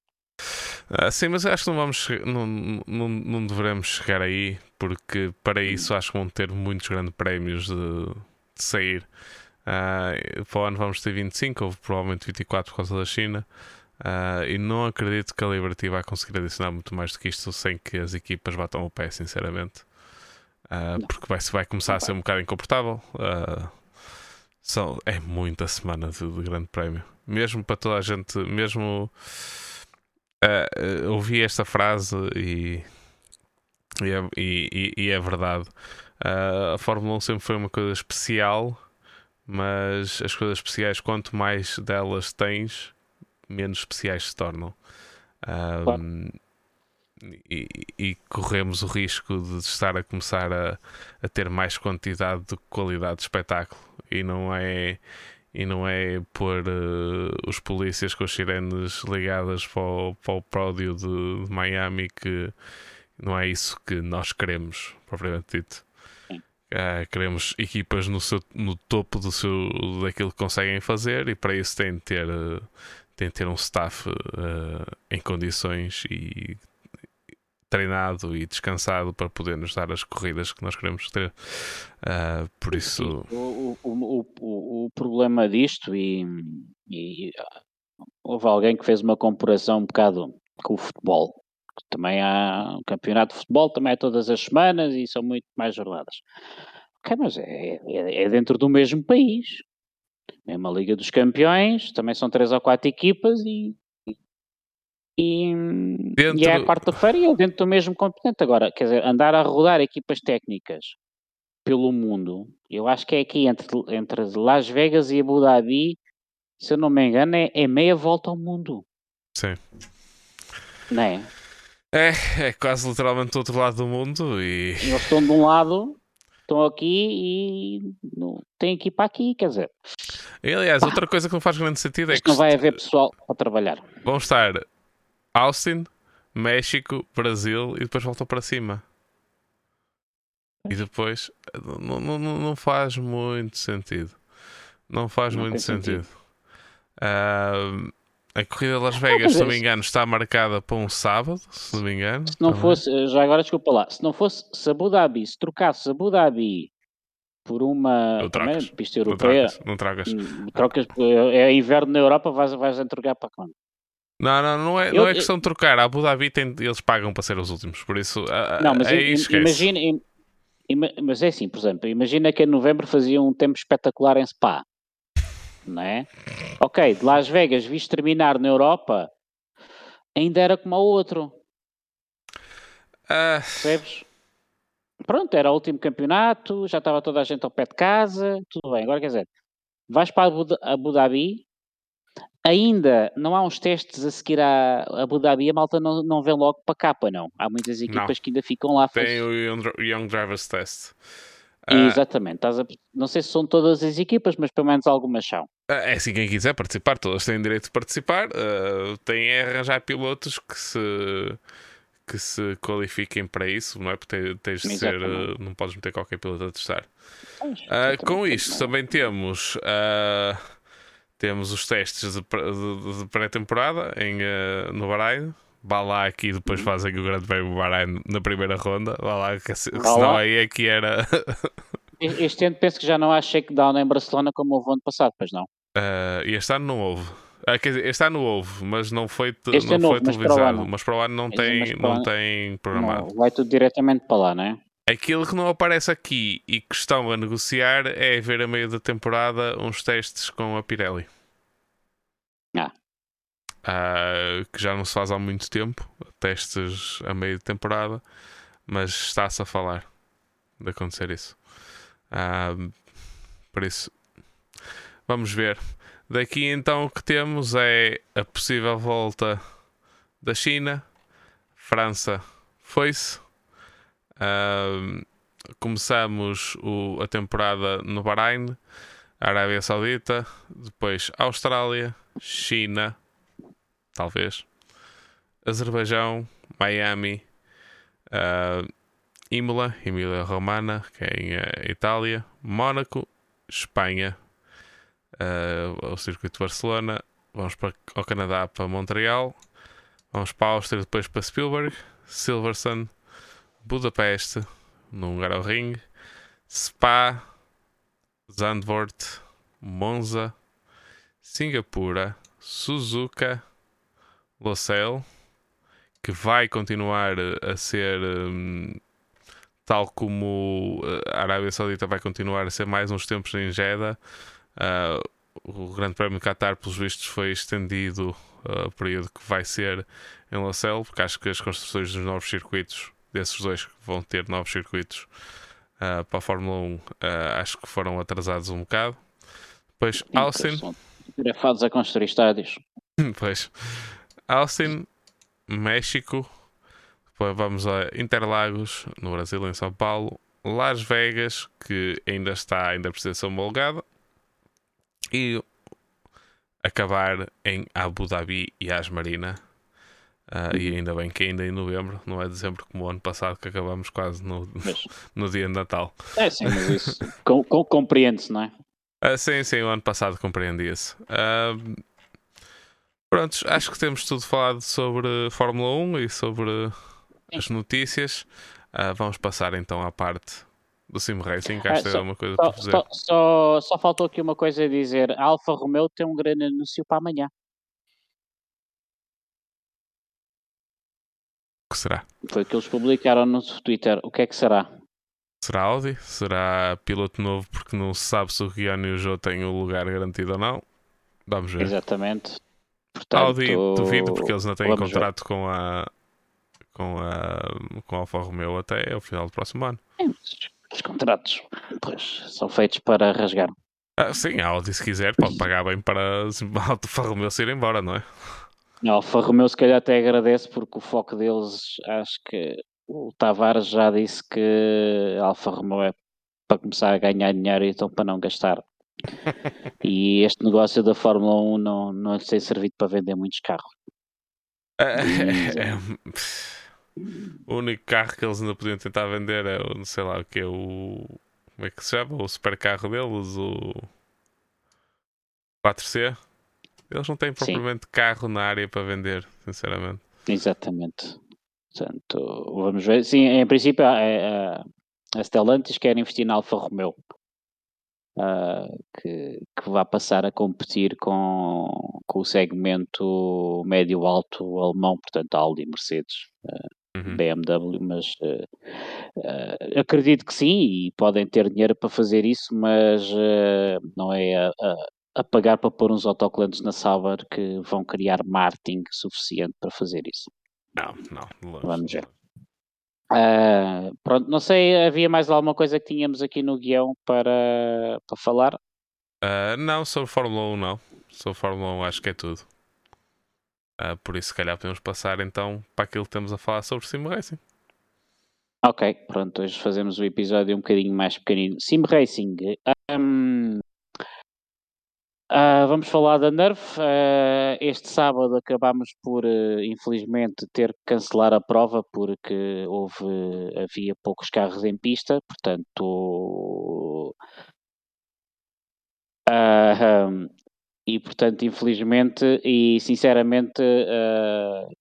Ah, sim, mas acho que não vamos não, não, não devemos chegar aí porque para isso acho que vão ter muitos grandes prémios de, de sair. Ah, para o ano vamos ter 25 ou provavelmente 24 por causa da China. Ah, e não acredito que a Liberty vai conseguir adicionar muito mais do que isto sem que as equipas batam o pé, sinceramente. Não. porque vai, vai começar Não a ser um bocado incomportável. Ah, são, é muita semana de, de grande prémio. Mesmo para toda a gente, mesmo ouvi esta frase e, e, é, e- e- é verdade. A Fórmula 1 sempre foi uma coisa especial, mas as coisas especiais, quanto mais delas tens, menos especiais se tornam. Ah, Claro. e, e corremos o risco de estar a começar a, a ter mais quantidade de qualidade de espetáculo e não é e não é pôr eh, os polícias com as sirenes ligadas para o, para o pródio de, de Miami que não é isso que nós queremos propriamente dito. Ah, queremos equipas no, seu, no topo do seu, daquilo que conseguem fazer e para isso tem de ter eh, tem de ter um staff eh, em condições e treinado e descansado para poder nos dar as corridas que nós queremos ter. Ah, por isso, o, o, o, o, problema disto, e, e, houve alguém que fez uma comparação um bocado com o futebol. que Também há um campeonato de futebol, também é todas as semanas e são muito mais jornadas. Ok, mas é, é, é dentro do mesmo país. Mesma Liga dos Campeões, também são três ou quatro equipas e, e, e é Dentro- a quarta-feira e é dentro do mesmo continente. Agora, quer dizer, andar a rodar equipas técnicas pelo mundo, eu acho que é aqui entre, entre Las Vegas e Abu Dhabi, se eu não me engano, é, é meia volta ao mundo, sim. não é? É, é quase literalmente do outro lado do mundo e Eles estão de um lado, estão aqui e não, têm que ir para aqui, quer dizer, Aliás, outra coisa que não faz grande sentido é que não vai haver pessoal para trabalhar. vão estar Austin, México, Brasil e depois voltam para cima. E depois não, não, não faz muito sentido. Não faz Não muito sentido. sentido. Ah, a corrida de Las Vegas, se não é me engano, está marcada para um sábado, se não me engano. Se não também. fosse, já agora desculpa lá, se não fosse, se Abu Dhabi, se trocasse Abu Dhabi por uma Não também, pista Não europeia, não trocas. hum, trocas, é inverno na Europa, vais, vais entregar para quando? Não, não, não é, Eu- não é questão de trocar. A Abu Dhabi tem, eles pagam para ser os últimos, por isso Não, mas esquece. imagina, im- ima- mas é assim, por exemplo, imagina que em novembro fazia um tempo espetacular em Spa, não é? Ok, de Las Vegas, viste terminar na Europa, ainda era como o outro, Ah, percebes? Pronto, era o último campeonato, já estava toda a gente ao pé de casa, tudo bem. Agora quer dizer, vais para Abu, Dha- Abu Dhabi, ainda não há uns testes a seguir a Abu Dhabi, a malta não, não vem logo para cá, não. Há muitas equipas que ainda ficam lá. tem o Young, Drivers Test. Ah, Exatamente. A- Não sei se são todas as equipas, mas pelo menos algumas são. É assim, quem quiser participar, todos têm direito de participar. Uh, tem é arranjar pilotos que se, que se qualifiquem para isso, não é? Porque te- tens de ser, uh, não podes meter qualquer piloto a testar. Uh, com isto também temos, uh, temos os testes de, de- de pré-temporada em, uh, no Bahrein. Vá lá aqui e depois Uhum. fazem o Grande Prémio Bahrein na primeira ronda. Vá lá, que, se- senão aí é que era. Este ano penso que já não há shakedown em Barcelona como houve ano passado, pois não. Este ano não houve. Ah, quer dizer, este ano houve, mas não foi, te- Este não ano foi houve, mas para televisado. ano. Mas para o ano não Este- tem, para não ano- tem programado. Não, vai tudo diretamente para lá, não é? Aquilo que não aparece aqui e que estão a negociar é ver a meio da temporada uns testes com a Pirelli. Ah. Ah, que já não se faz há muito tempo, testes a meio de temporada, mas está-se a falar de acontecer isso. Ah, por isso, vamos ver. Daqui então o que temos é a possível volta da China, França foi-se. Uh, começamos o, a temporada no Bahrein, Arábia Saudita, depois Austrália, China, talvez, Azerbaijão, Miami, uh, Imola, Emília Romana, que é em uh, Itália, Mónaco, Espanha, uh, o circuito de Barcelona, vamos para, ao Canadá para Montreal, vamos para a Áustria, depois para Spielberg, Silverstone, Budapeste, no Hungaroring, Spa, Zandvoort, Monza, Singapura, Suzuka, Losail, que vai continuar a ser um, tal como a Arábia Saudita vai continuar a ser mais uns tempos em Jeddah. Uh, o Grande Prémio de Qatar, pelos vistos, foi estendido uh, o período que vai ser em Losail, porque acho que as construções dos novos circuitos, desses dois que vão ter novos circuitos uh, para a Fórmula 1, acho que foram atrasados um bocado. Depois, Austin. Grafados a construir estádios. pois. Austin, México. Depois vamos a Interlagos, no Brasil, em São Paulo. Las Vegas, que ainda está, ainda precisa ser homologada. E acabar em Abu Dhabi e Asmarina. Uh, e ainda bem que ainda em novembro, não é dezembro como o ano passado, que acabamos quase no, mas, no dia de Natal. É sim, mas isso com, com, compreende-se, não é? Uh, sim, sim, o ano passado compreendia-se. Uh, Prontos, acho que temos tudo falado sobre Fórmula 1 e sobre as notícias. Uh, vamos passar então à parte do Sim Racing, acho que é uma coisa só, para fazer. Só, só, só, faltou aqui uma coisa a dizer. A Alfa Romeo tem um grande anúncio para amanhã. O que será? Foi o que eles publicaram no Twitter. O que é que será? Será Audi? Será piloto novo porque não se sabe se o Guilherme e o Joe têm o lugar garantido ou não? Vamos ver. Exatamente. Portanto, Audi duvido porque eles não têm contrato ver. com a com a com a Alfa Romeo até o final do próximo ano. É, os contratos pois, são feitos para rasgar. Ah, sim, a Audi se quiser pode pagar bem para a Alfa Romeo se ir embora, não é? A Alfa Romeo se calhar até agradece porque o foco deles acho que o Tavares já disse que a Alfa Romeo é para começar a ganhar dinheiro e então para não gastar e este negócio da Fórmula 1 não, não lhe tem servido para vender muitos carros. É, é, é, o único carro que eles ainda podiam tentar vender é o, não sei lá o que é o. Como é que se chama? O supercarro deles, o 4C. Eles não têm propriamente Sim. carro na área para vender, sinceramente. Exatamente. Portanto, vamos ver. Sim, em princípio, a, a, a Stellantis quer investir na Alfa Romeo uh, que, que vá passar a competir com, com o segmento médio-alto alemão, portanto Audi, Mercedes, uh, uhum. BMW, mas uh, acredito que sim e podem ter dinheiro para fazer isso, mas não é a, a, a, pagar para pôr uns autocolantes na Sauber que vão criar marketing suficiente para fazer isso. Não, não, longe. Vamos ver. Uh, pronto, não sei, havia mais alguma coisa que tínhamos aqui no guião para, para falar? Uh, não, sobre Fórmula 1 não. Sobre Fórmula 1 acho que é tudo. Uh, por isso, se calhar, podemos passar então para aquilo que temos a falar sobre Sim Racing. Ok, pronto, hoje fazemos o episódio um bocadinho mais pequenino. Sim Racing. Um, Uh, vamos falar da Nerf. Uh, este sábado acabámos por, infelizmente, ter que cancelar a prova porque houve, havia poucos carros em pista, portanto. Um, e portanto, infelizmente e sinceramente,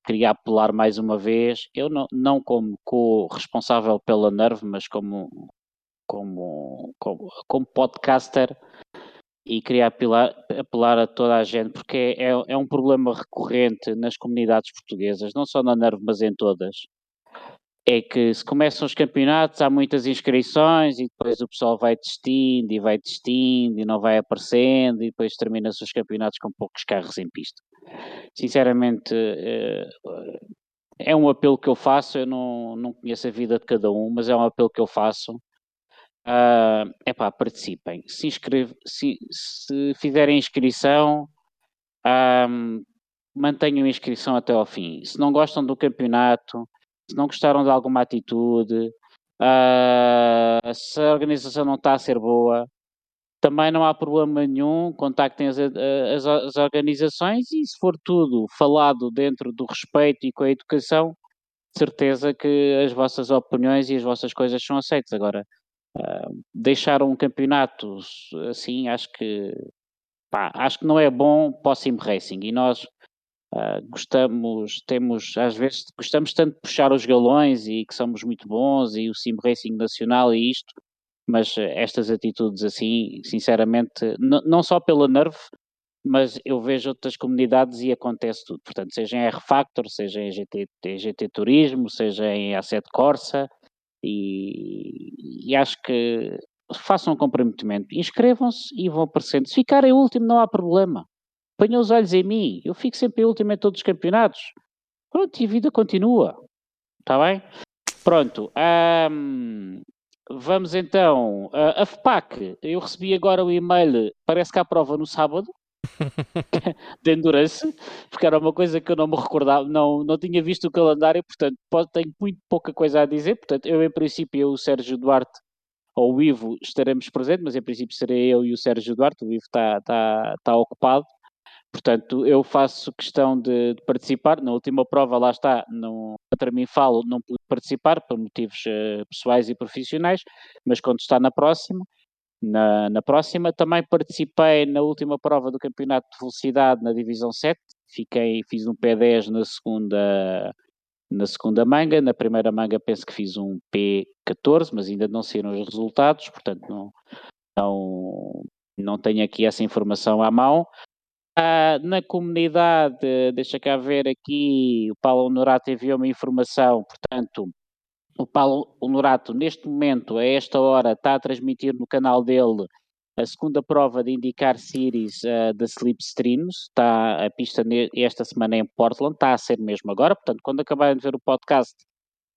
queria apelar mais uma vez, eu não, não como co-responsável pela Nerv, mas como, como, como, como podcaster e queria apelar, apelar a toda a gente, porque é, é um problema recorrente nas comunidades portuguesas, não só na NERV, mas em todas. É que se começam os campeonatos, há muitas inscrições e depois o pessoal vai desistindo e vai desistindo e não vai aparecendo e depois termina-se os campeonatos com poucos carros em pista. Sinceramente, eh, é um apelo que eu faço, eu não, não conheço a vida de cada um, mas é um apelo que eu faço Uh, epá, participem. Se, se, se fizerem inscrição, um, mantenham a inscrição até ao fim. Se não gostam do campeonato, se não gostaram de alguma atitude, uh, se a organização não está a ser boa, também não há problema nenhum, contactem as, as, as, organizações e se for tudo falado dentro do respeito e com a educação, certeza que as vossas opiniões e as vossas coisas são aceitas. Agora, uh, deixar um campeonato assim, acho que pá, acho que não é bom para o Sim Racing e nós uh, gostamos, temos, às vezes gostamos tanto de puxar os galões e que somos muito bons e o Sim Racing Nacional e isto, mas estas atitudes assim, sinceramente, não só pela Nerve, mas eu vejo outras comunidades e acontece tudo. Portanto, seja em R-Factor, seja em GT, GT Turismo, seja em Asset Corsa, e, e acho que façam um comprometimento, inscrevam-se e vão aparecendo. Se ficarem último, não há problema. Ponham os olhos em mim, eu fico sempre último em todos os campeonatos. Pronto, e a vida continua. Está bem? Pronto. Um, Vamos então. Uh, a FPAC, eu recebi agora o e-mail, parece que há prova no sábado, de endurance, porque era uma coisa que eu não me recordava, não, não tinha visto o calendário, portanto, pode, tenho muito pouca coisa a dizer. Portanto, eu, em princípio, eu, o Sérgio Duarte ou o Ivo estaremos presentes, mas em princípio serei eu e o Sérgio Duarte, o Ivo está, está, está ocupado. Portanto, eu faço questão de, de, participar. Na última prova, lá está, não, para mim falo, não pude participar por motivos uh, pessoais e profissionais, mas quando está na próxima, na, na, próxima também participei na última prova do Campeonato de Velocidade na Divisão 7. Fiquei, fiz um P10 na segunda, na segunda manga. Na primeira manga penso que fiz um P14, mas ainda não saíram os resultados, portanto não, não, não tenho aqui essa informação à mão. Ah, na comunidade, deixa cá ver aqui, o Paulo Honorato enviou uma informação, portanto, o Paulo Honorato, neste momento, a esta hora, está a transmitir no canal dele a segunda prova de indicar Series uh, da Slipstreams, está a pista esta semana em Portland, está a ser mesmo agora, portanto, quando acabarem de ver o podcast,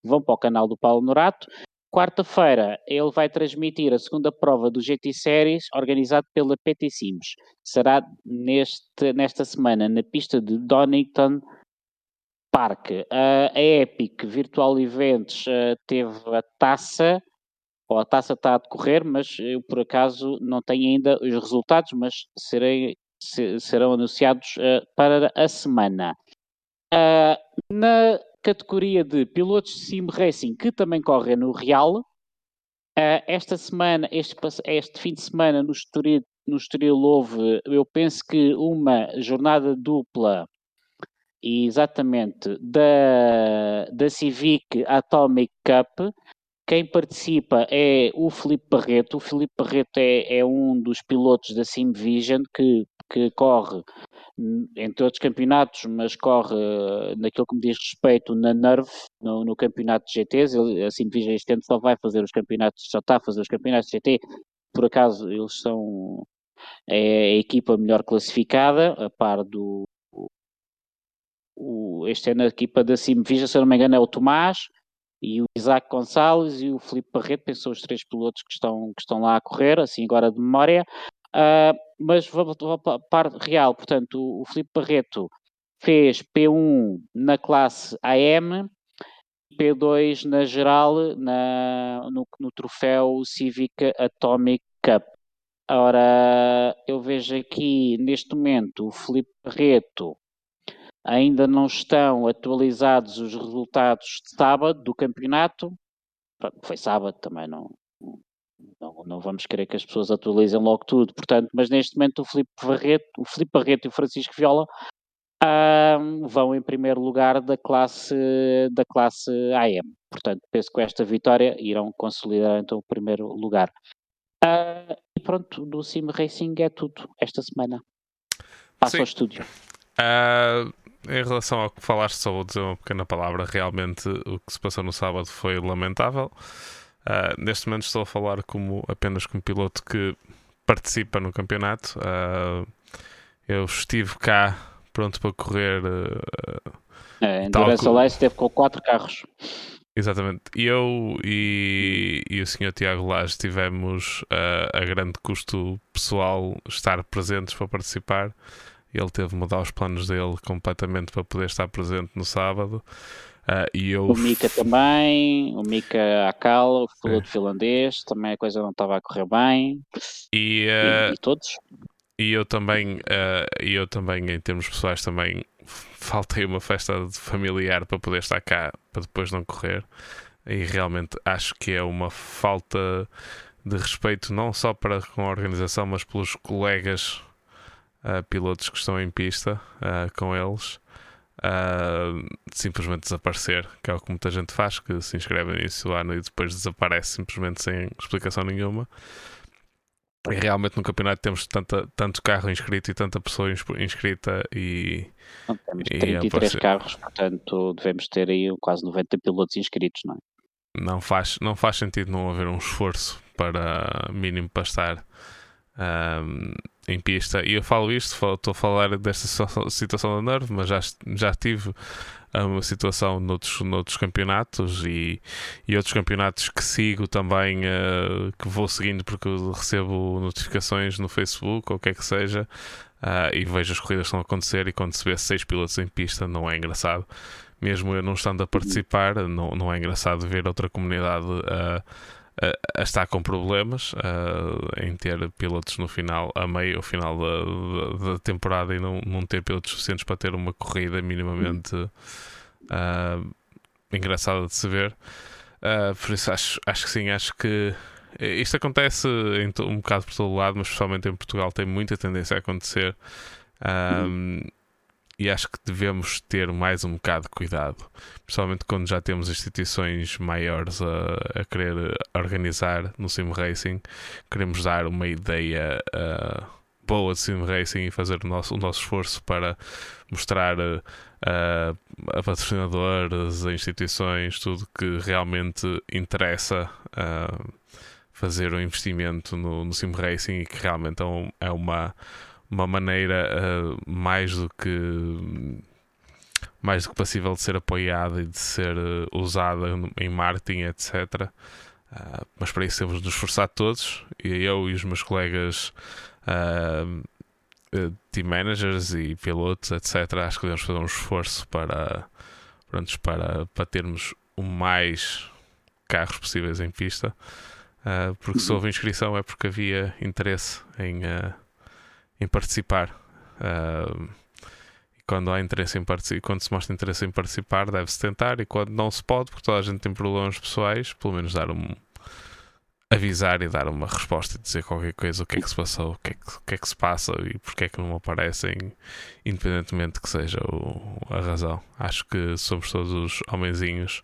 vão para o canal do Paulo Norato. Quarta-feira ele vai transmitir a segunda prova do GT Series, organizado pela PT Sims. Será neste, nesta semana na pista de Donington Park. Uh, a Epic Virtual Events uh, teve a taça, ou a taça está a decorrer, mas eu por acaso não tenho ainda os resultados, mas serei, se, serão anunciados uh, para a semana. na categoria de pilotos de sim racing que também correm no Real. Uh, esta semana, este, este fim de semana no Estoril, no Estoril houve, eu penso que uma jornada dupla, exatamente, da, da Civic Atomic Cup. Quem participa é o Felipe Barreto. O Felipe Barreto é, é um dos pilotos da Sim Vision que, que corre entre outros campeonatos, mas corre uh, naquilo que me diz respeito na Nerve, no, no campeonato de GTs. Ele, assim, Vision este ano só vai fazer os campeonatos, só está a fazer os campeonatos de GT. Por acaso, eles são é a equipa melhor classificada, a par do. O, este ano a equipa da Simvija, se eu não me engano, é o Tomás e o Isaac Gonçalves e o Felipe Barreto, pensam os três pilotos que estão, que estão lá a correr, assim agora de memória. Uh, mas vou para a parte real, portanto, o, o Filipe Barreto fez P1 na classe AM, P2 na geral na, no, no troféu Civic Atomic Cup. Ora, eu vejo aqui neste momento o Filipe Barreto ainda não estão atualizados os resultados de sábado do campeonato. Foi sábado também, não, não, não vamos querer que as pessoas atualizem logo tudo, portanto, mas neste momento o Filipe Barreto, o Filipe Barreto e o Francisco Viola um, vão em primeiro lugar da classe, da classe AM. Portanto, penso que com esta vitória irão consolidar então o primeiro lugar. Uh, e pronto, do Sim Racing é tudo esta semana. Passo Sim. ao estúdio. Uh, em relação ao que falaste, só vou dizer uma pequena palavra. Realmente, o que se passou no sábado foi lamentável. Uh, neste momento estou a falar como apenas como piloto que participa no campeonato. Uh, eu estive cá pronto para correr. Uh, é, Endurance esteve com quatro carros. Exatamente. Eu e, e o Sr. Tiago Lage tivemos uh, a grande custo pessoal estar presentes para participar. Ele teve de mudar os planos dele completamente para poder estar presente no sábado. Uh, e eu... O Mika também, o Mika Akal, o piloto é. finlandês, também a coisa não estava a correr bem. E, uh, e, e todos. E eu também, uh, eu também, em termos pessoais, também faltei uma festa familiar para poder estar cá, para depois não correr. E realmente acho que é uma falta de respeito não só para com a organização, mas pelos colegas uh, pilotos que estão em pista uh, com eles. Uh, simplesmente desaparecer, que é o que muita gente faz, que se inscreve do ano e depois desaparece simplesmente sem explicação nenhuma. E realmente no campeonato temos tanta, tanto carro inscrito e tanta pessoa inscrita e. Não, temos 33 e carros, portanto devemos ter aí quase 90 pilotos inscritos, não é? Não faz, não faz sentido não haver um esforço para mínimo para estar um, em pista. E eu falo isto, estou a falar desta situação da Nerve, mas já, já tive uma situação noutros, noutros campeonatos e, e outros campeonatos que sigo também, uh, que vou seguindo porque recebo notificações no Facebook ou o que é que seja, uh, e vejo as corridas que estão a acontecer. E quando se vê seis pilotos em pista, não é engraçado. Mesmo eu não estando a participar, não, não é engraçado ver outra comunidade. Uh, a, estar com problemas uh, em ter pilotos no final, a meio, ao final da, da, da, temporada e não, não ter pilotos suficientes para ter uma corrida minimamente uh, engraçada de se ver. Uh, por isso acho, acho que sim, acho que isto acontece um bocado por todo lado, mas especialmente em Portugal tem muita tendência a acontecer. Um, e acho que devemos ter mais um bocado de cuidado, principalmente quando já temos instituições maiores a, a querer organizar no sim racing, queremos dar uma ideia uh, boa de sim racing e fazer o nosso, o nosso esforço para mostrar uh, a patrocinadores, a instituições, tudo que realmente interessa. Uh, fazer um investimento no, no sim racing e que realmente é, é uma uma maneira uh, mais do que mais do que passível de ser apoiada e de ser uh, usada em marketing, etc. Uh, eh, mas para isso temos de nos esforçar todos, e eu e os meus colegas team managers e pilotos, etc. Acho que devemos fazer um esforço para, pronto, para, para termos o mais carros possíveis em pista. porque se houve inscrição é porque havia interesse em em participar. Uh, quando há interesse em participar, quando se mostra interesse em participar, deve-se tentar, e quando não se pode, porque toda a gente tem problemas pessoais, pelo menos dar um avisar e dar uma resposta e dizer qualquer coisa, o que é que se passou, o que é que, que, é que se passa e porque é que não aparecem, independentemente que seja o, a razão. Acho que somos todos os homenzinhos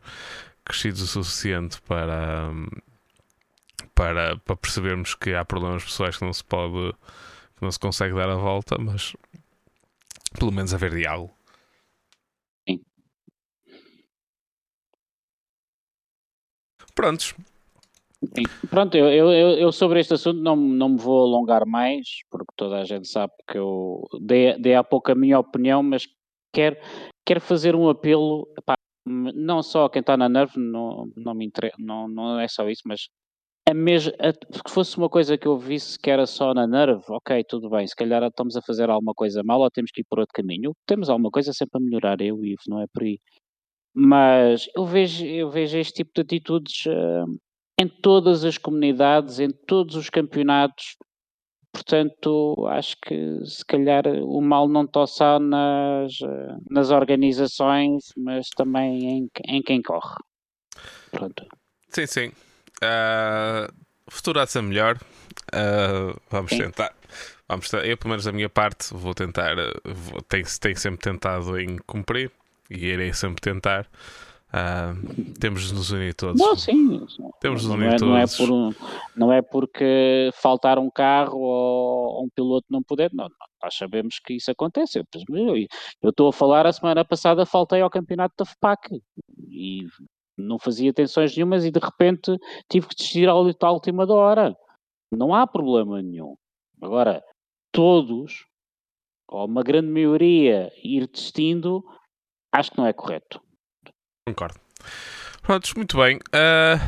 crescidos o suficiente para, para, para percebermos que há problemas pessoais que não se pode não se consegue dar a volta, mas pelo menos haver diálogo. Sim. Prontos. Sim. Pronto, eu, eu, eu, sobre este assunto não, não me vou alongar mais, porque toda a gente sabe que eu dei, dei há pouco a minha opinião, mas quero, quero fazer um apelo, não só a quem está na Nerve, não, não, me inter... não, não é só isso, mas a mesma, se fosse uma coisa que eu visse que era só na Nerve, ok, tudo bem, se calhar estamos a fazer alguma coisa mal ou temos que ir por outro caminho. Temos alguma coisa sempre a melhorar, eu e Ivo, não é por aí. Mas eu vejo, eu vejo este tipo de atitudes uh, em todas as comunidades, em todos os campeonatos. Portanto, acho que se calhar o mal não está só nas, uh, nas organizações, mas também em, em quem corre. Pronto. Sim, sim. Uh, futuro há de ser melhor. Uh, vamos Sim. tentar. Vamos. Eu, pelo menos da minha parte, vou tentar. Vou, tenho, tenho sempre tentado em cumprir e irei sempre tentar. Uh, temos de nos unir todos. Não, sim. Temos de nos unir não é, todos. Não é, por não é porque faltar um carro ou um piloto não poder. Não, nós sabemos que isso acontece. Eu estou a falar, a semana passada faltei ao campeonato da FPAC e não fazia tensões nenhumas e de repente tive que desistir à última hora. Não há problema nenhum. Agora, todos, ou uma grande maioria, ir desistindo, acho que não é correto. Concordo. Prontos, muito bem. Uh,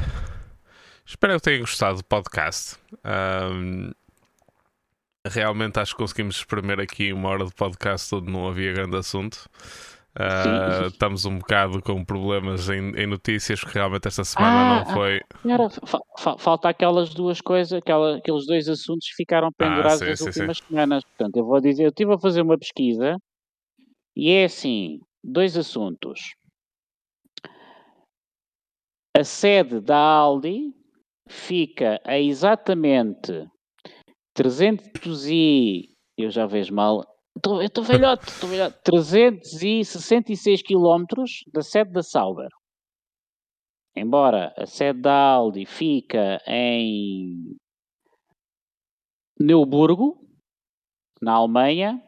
espero que tenham gostado do podcast. Um, realmente acho que conseguimos espremer aqui uma hora de podcast onde não havia grande assunto. Uh, estamos um bocado com problemas em, em, notícias, porque realmente esta semana ah, não foi. Era, fa falta aquelas duas coisas, aquela, aqueles dois assuntos que ficaram ah, pendurados ah, sim, nas sim, últimas sim. semanas. Portanto, eu vou dizer, eu estive a fazer uma pesquisa e é assim: dois assuntos. A sede da Aldi fica a exatamente 300 e. Eu já vejo mal. Eu estou velhote, estou velhote. 366 km da sede da Sauber. Embora a sede da Aldi fica em Neuburgo, na Alemanha,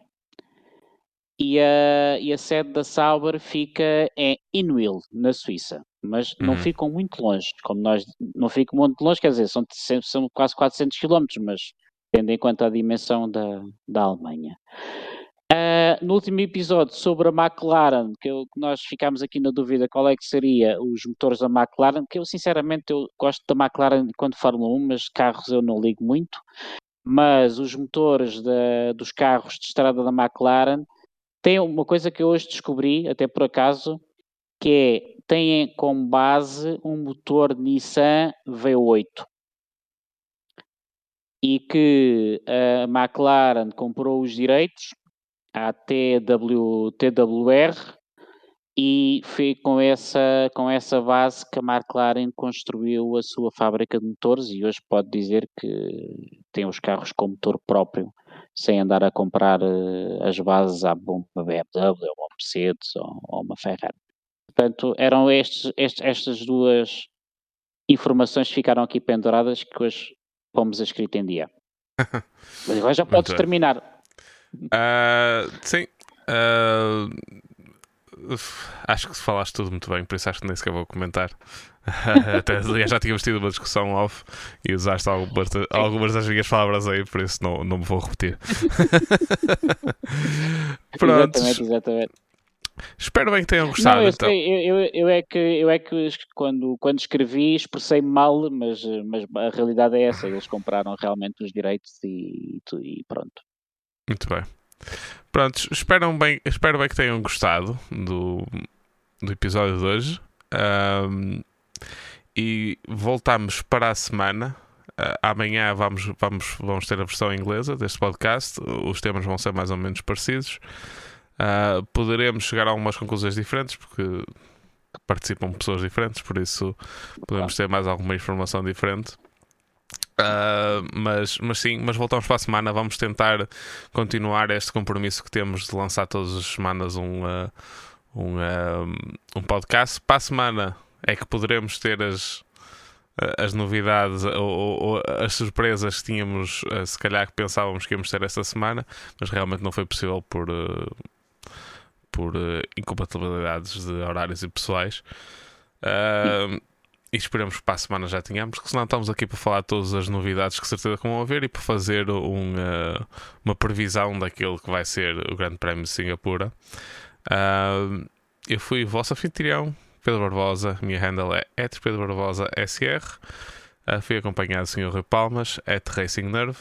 e a, e a sede da Sauber fica em Inwil, na Suíça. Mas uhum. não ficam muito longe, como nós não ficam muito longe, quer dizer, são, são quase 400 km, mas tendo em conta a dimensão da, da Alemanha. Uh, no último episódio sobre a McLaren, que, eu, nós ficámos aqui na dúvida qual é que seria os motores da McLaren, que eu sinceramente eu gosto da McLaren quando Fórmula 1, mas carros eu não ligo muito. Mas os motores de, dos carros de estrada da McLaren têm uma coisa que eu hoje descobri, até por acaso, que é têm como base um motor Nissan V8 e que a McLaren comprou os direitos à TW, TWR e foi com essa, com essa base que a McLaren construiu a sua fábrica de motores e hoje pode dizer que tem os carros com motor próprio, sem andar a comprar uh, as bases à uma BMW, ou uma Mercedes ou, ou uma Ferrari. Portanto, eram estes, estes, estas duas informações que ficaram aqui penduradas que hoje pomos a escrita em dia. Mas agora já podes terminar. Uh, sim. Uh, acho que falaste tudo muito bem, por isso acho que nem sequer vou comentar. Até, já tínhamos tido uma discussão off e usaste algumas, algumas das minhas palavras aí, por isso não, não me vou repetir. Pronto. Exatamente, exatamente. Espero bem que tenham gostado. Não, eu, então. eu, eu, eu, é que, eu é que quando, quando escrevi expressei mal, mas, mas a realidade é essa. Eles compraram realmente os direitos e, e pronto. Muito bem. Pronto, espero bem, espero bem que tenham gostado do, do episódio de hoje. Um, e voltamos para a semana. Uh, amanhã vamos, vamos, vamos ter a versão inglesa deste podcast. Os temas vão ser mais ou menos parecidos. Uh, poderemos chegar a algumas conclusões diferentes porque participam pessoas diferentes, por isso podemos ter mais alguma informação diferente. Uh, mas, mas sim, mas voltamos para a semana. Vamos tentar continuar este compromisso que temos de lançar todas as semanas um, uh, um, um podcast. Para a semana é que poderemos ter as, as novidades ou, ou, ou, as surpresas que tínhamos, se calhar que pensávamos que íamos ter esta semana, mas realmente não foi possível por, por uh, incompatibilidades de horários e pessoais. E esperamos que para a semana já tenhamos, porque senão estamos aqui para falar todas as novidades que certeza que vão haver e para fazer um, uh, uma previsão daquilo que vai ser o Grande Prémio de Singapura. Uh, eu fui o vosso anfitrião, Pedro Barbosa, minha handle é Pedro Barbosa SR. Uh, fui acompanhado do Sr. Rui Palmas, at Racing Nerve.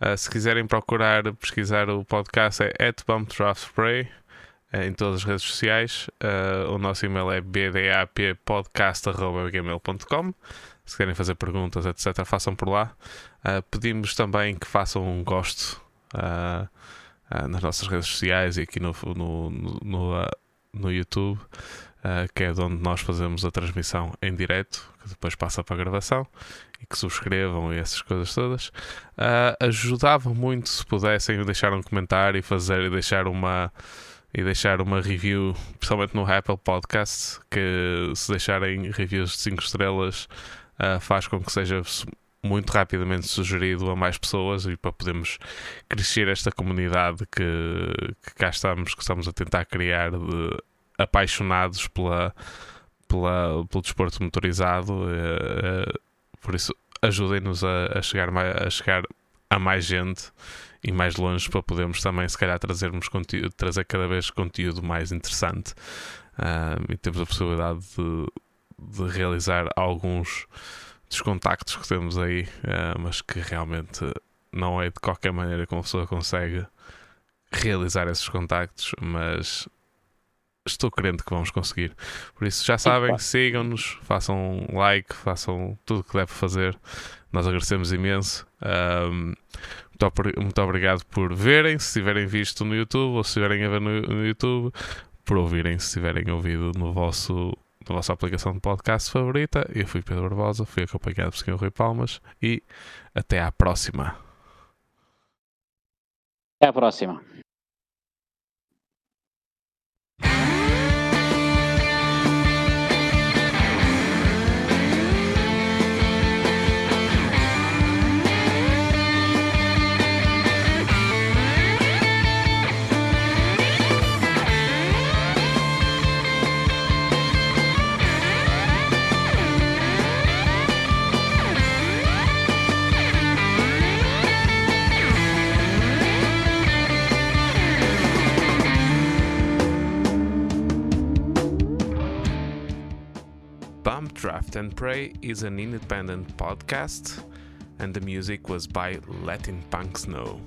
Uh, se quiserem procurar, pesquisar o podcast é at Bump Draft Spray. Eh, em todas as redes sociais. Uh, o nosso e-mail é bdappodcast.gmail.com. Se querem fazer perguntas, etc., façam por lá. Uh, pedimos também que façam um gosto uh, nas nossas redes sociais e aqui no, no, no, no YouTube, que é de onde nós fazemos a transmissão em direto, que depois passa para a gravação. E que subscrevam e essas coisas todas. ajudava muito se pudessem deixar um comentário e fazer, deixar uma e deixar uma review, principalmente no Apple Podcast, que se deixarem reviews de 5 estrelas uh, faz com que seja muito rapidamente sugerido a mais pessoas e para podermos crescer esta comunidade que, que cá estamos, que estamos a tentar criar de apaixonados pela, pela, pelo desporto motorizado. Uh, uh, por isso, ajudem-nos a, a, chegar, a chegar a mais gente e mais longe para podermos também, se calhar, trazermos conteúdo, trazer cada vez conteúdo mais interessante uh, e temos a possibilidade de, de realizar alguns dos contactos que temos aí, uh, mas que realmente não é de qualquer maneira que uma pessoa consegue realizar esses contactos, mas estou crente que vamos conseguir. Por isso, já sabem, sigam-nos, façam like, façam tudo o que deve fazer. Nós agradecemos imenso. Um, muito, muito, obrigado por verem, se tiverem visto no YouTube ou se estiverem a ver no, no YouTube, por ouvirem, se tiverem ouvido no vosso na vossa aplicação de podcast favorita. Eu fui Pedro Barbosa, fui acompanhado por Sr. Rui Palmas e até à próxima. Até à próxima. Draft and Pray is an independent podcast, and the music was by Letting Punks Know.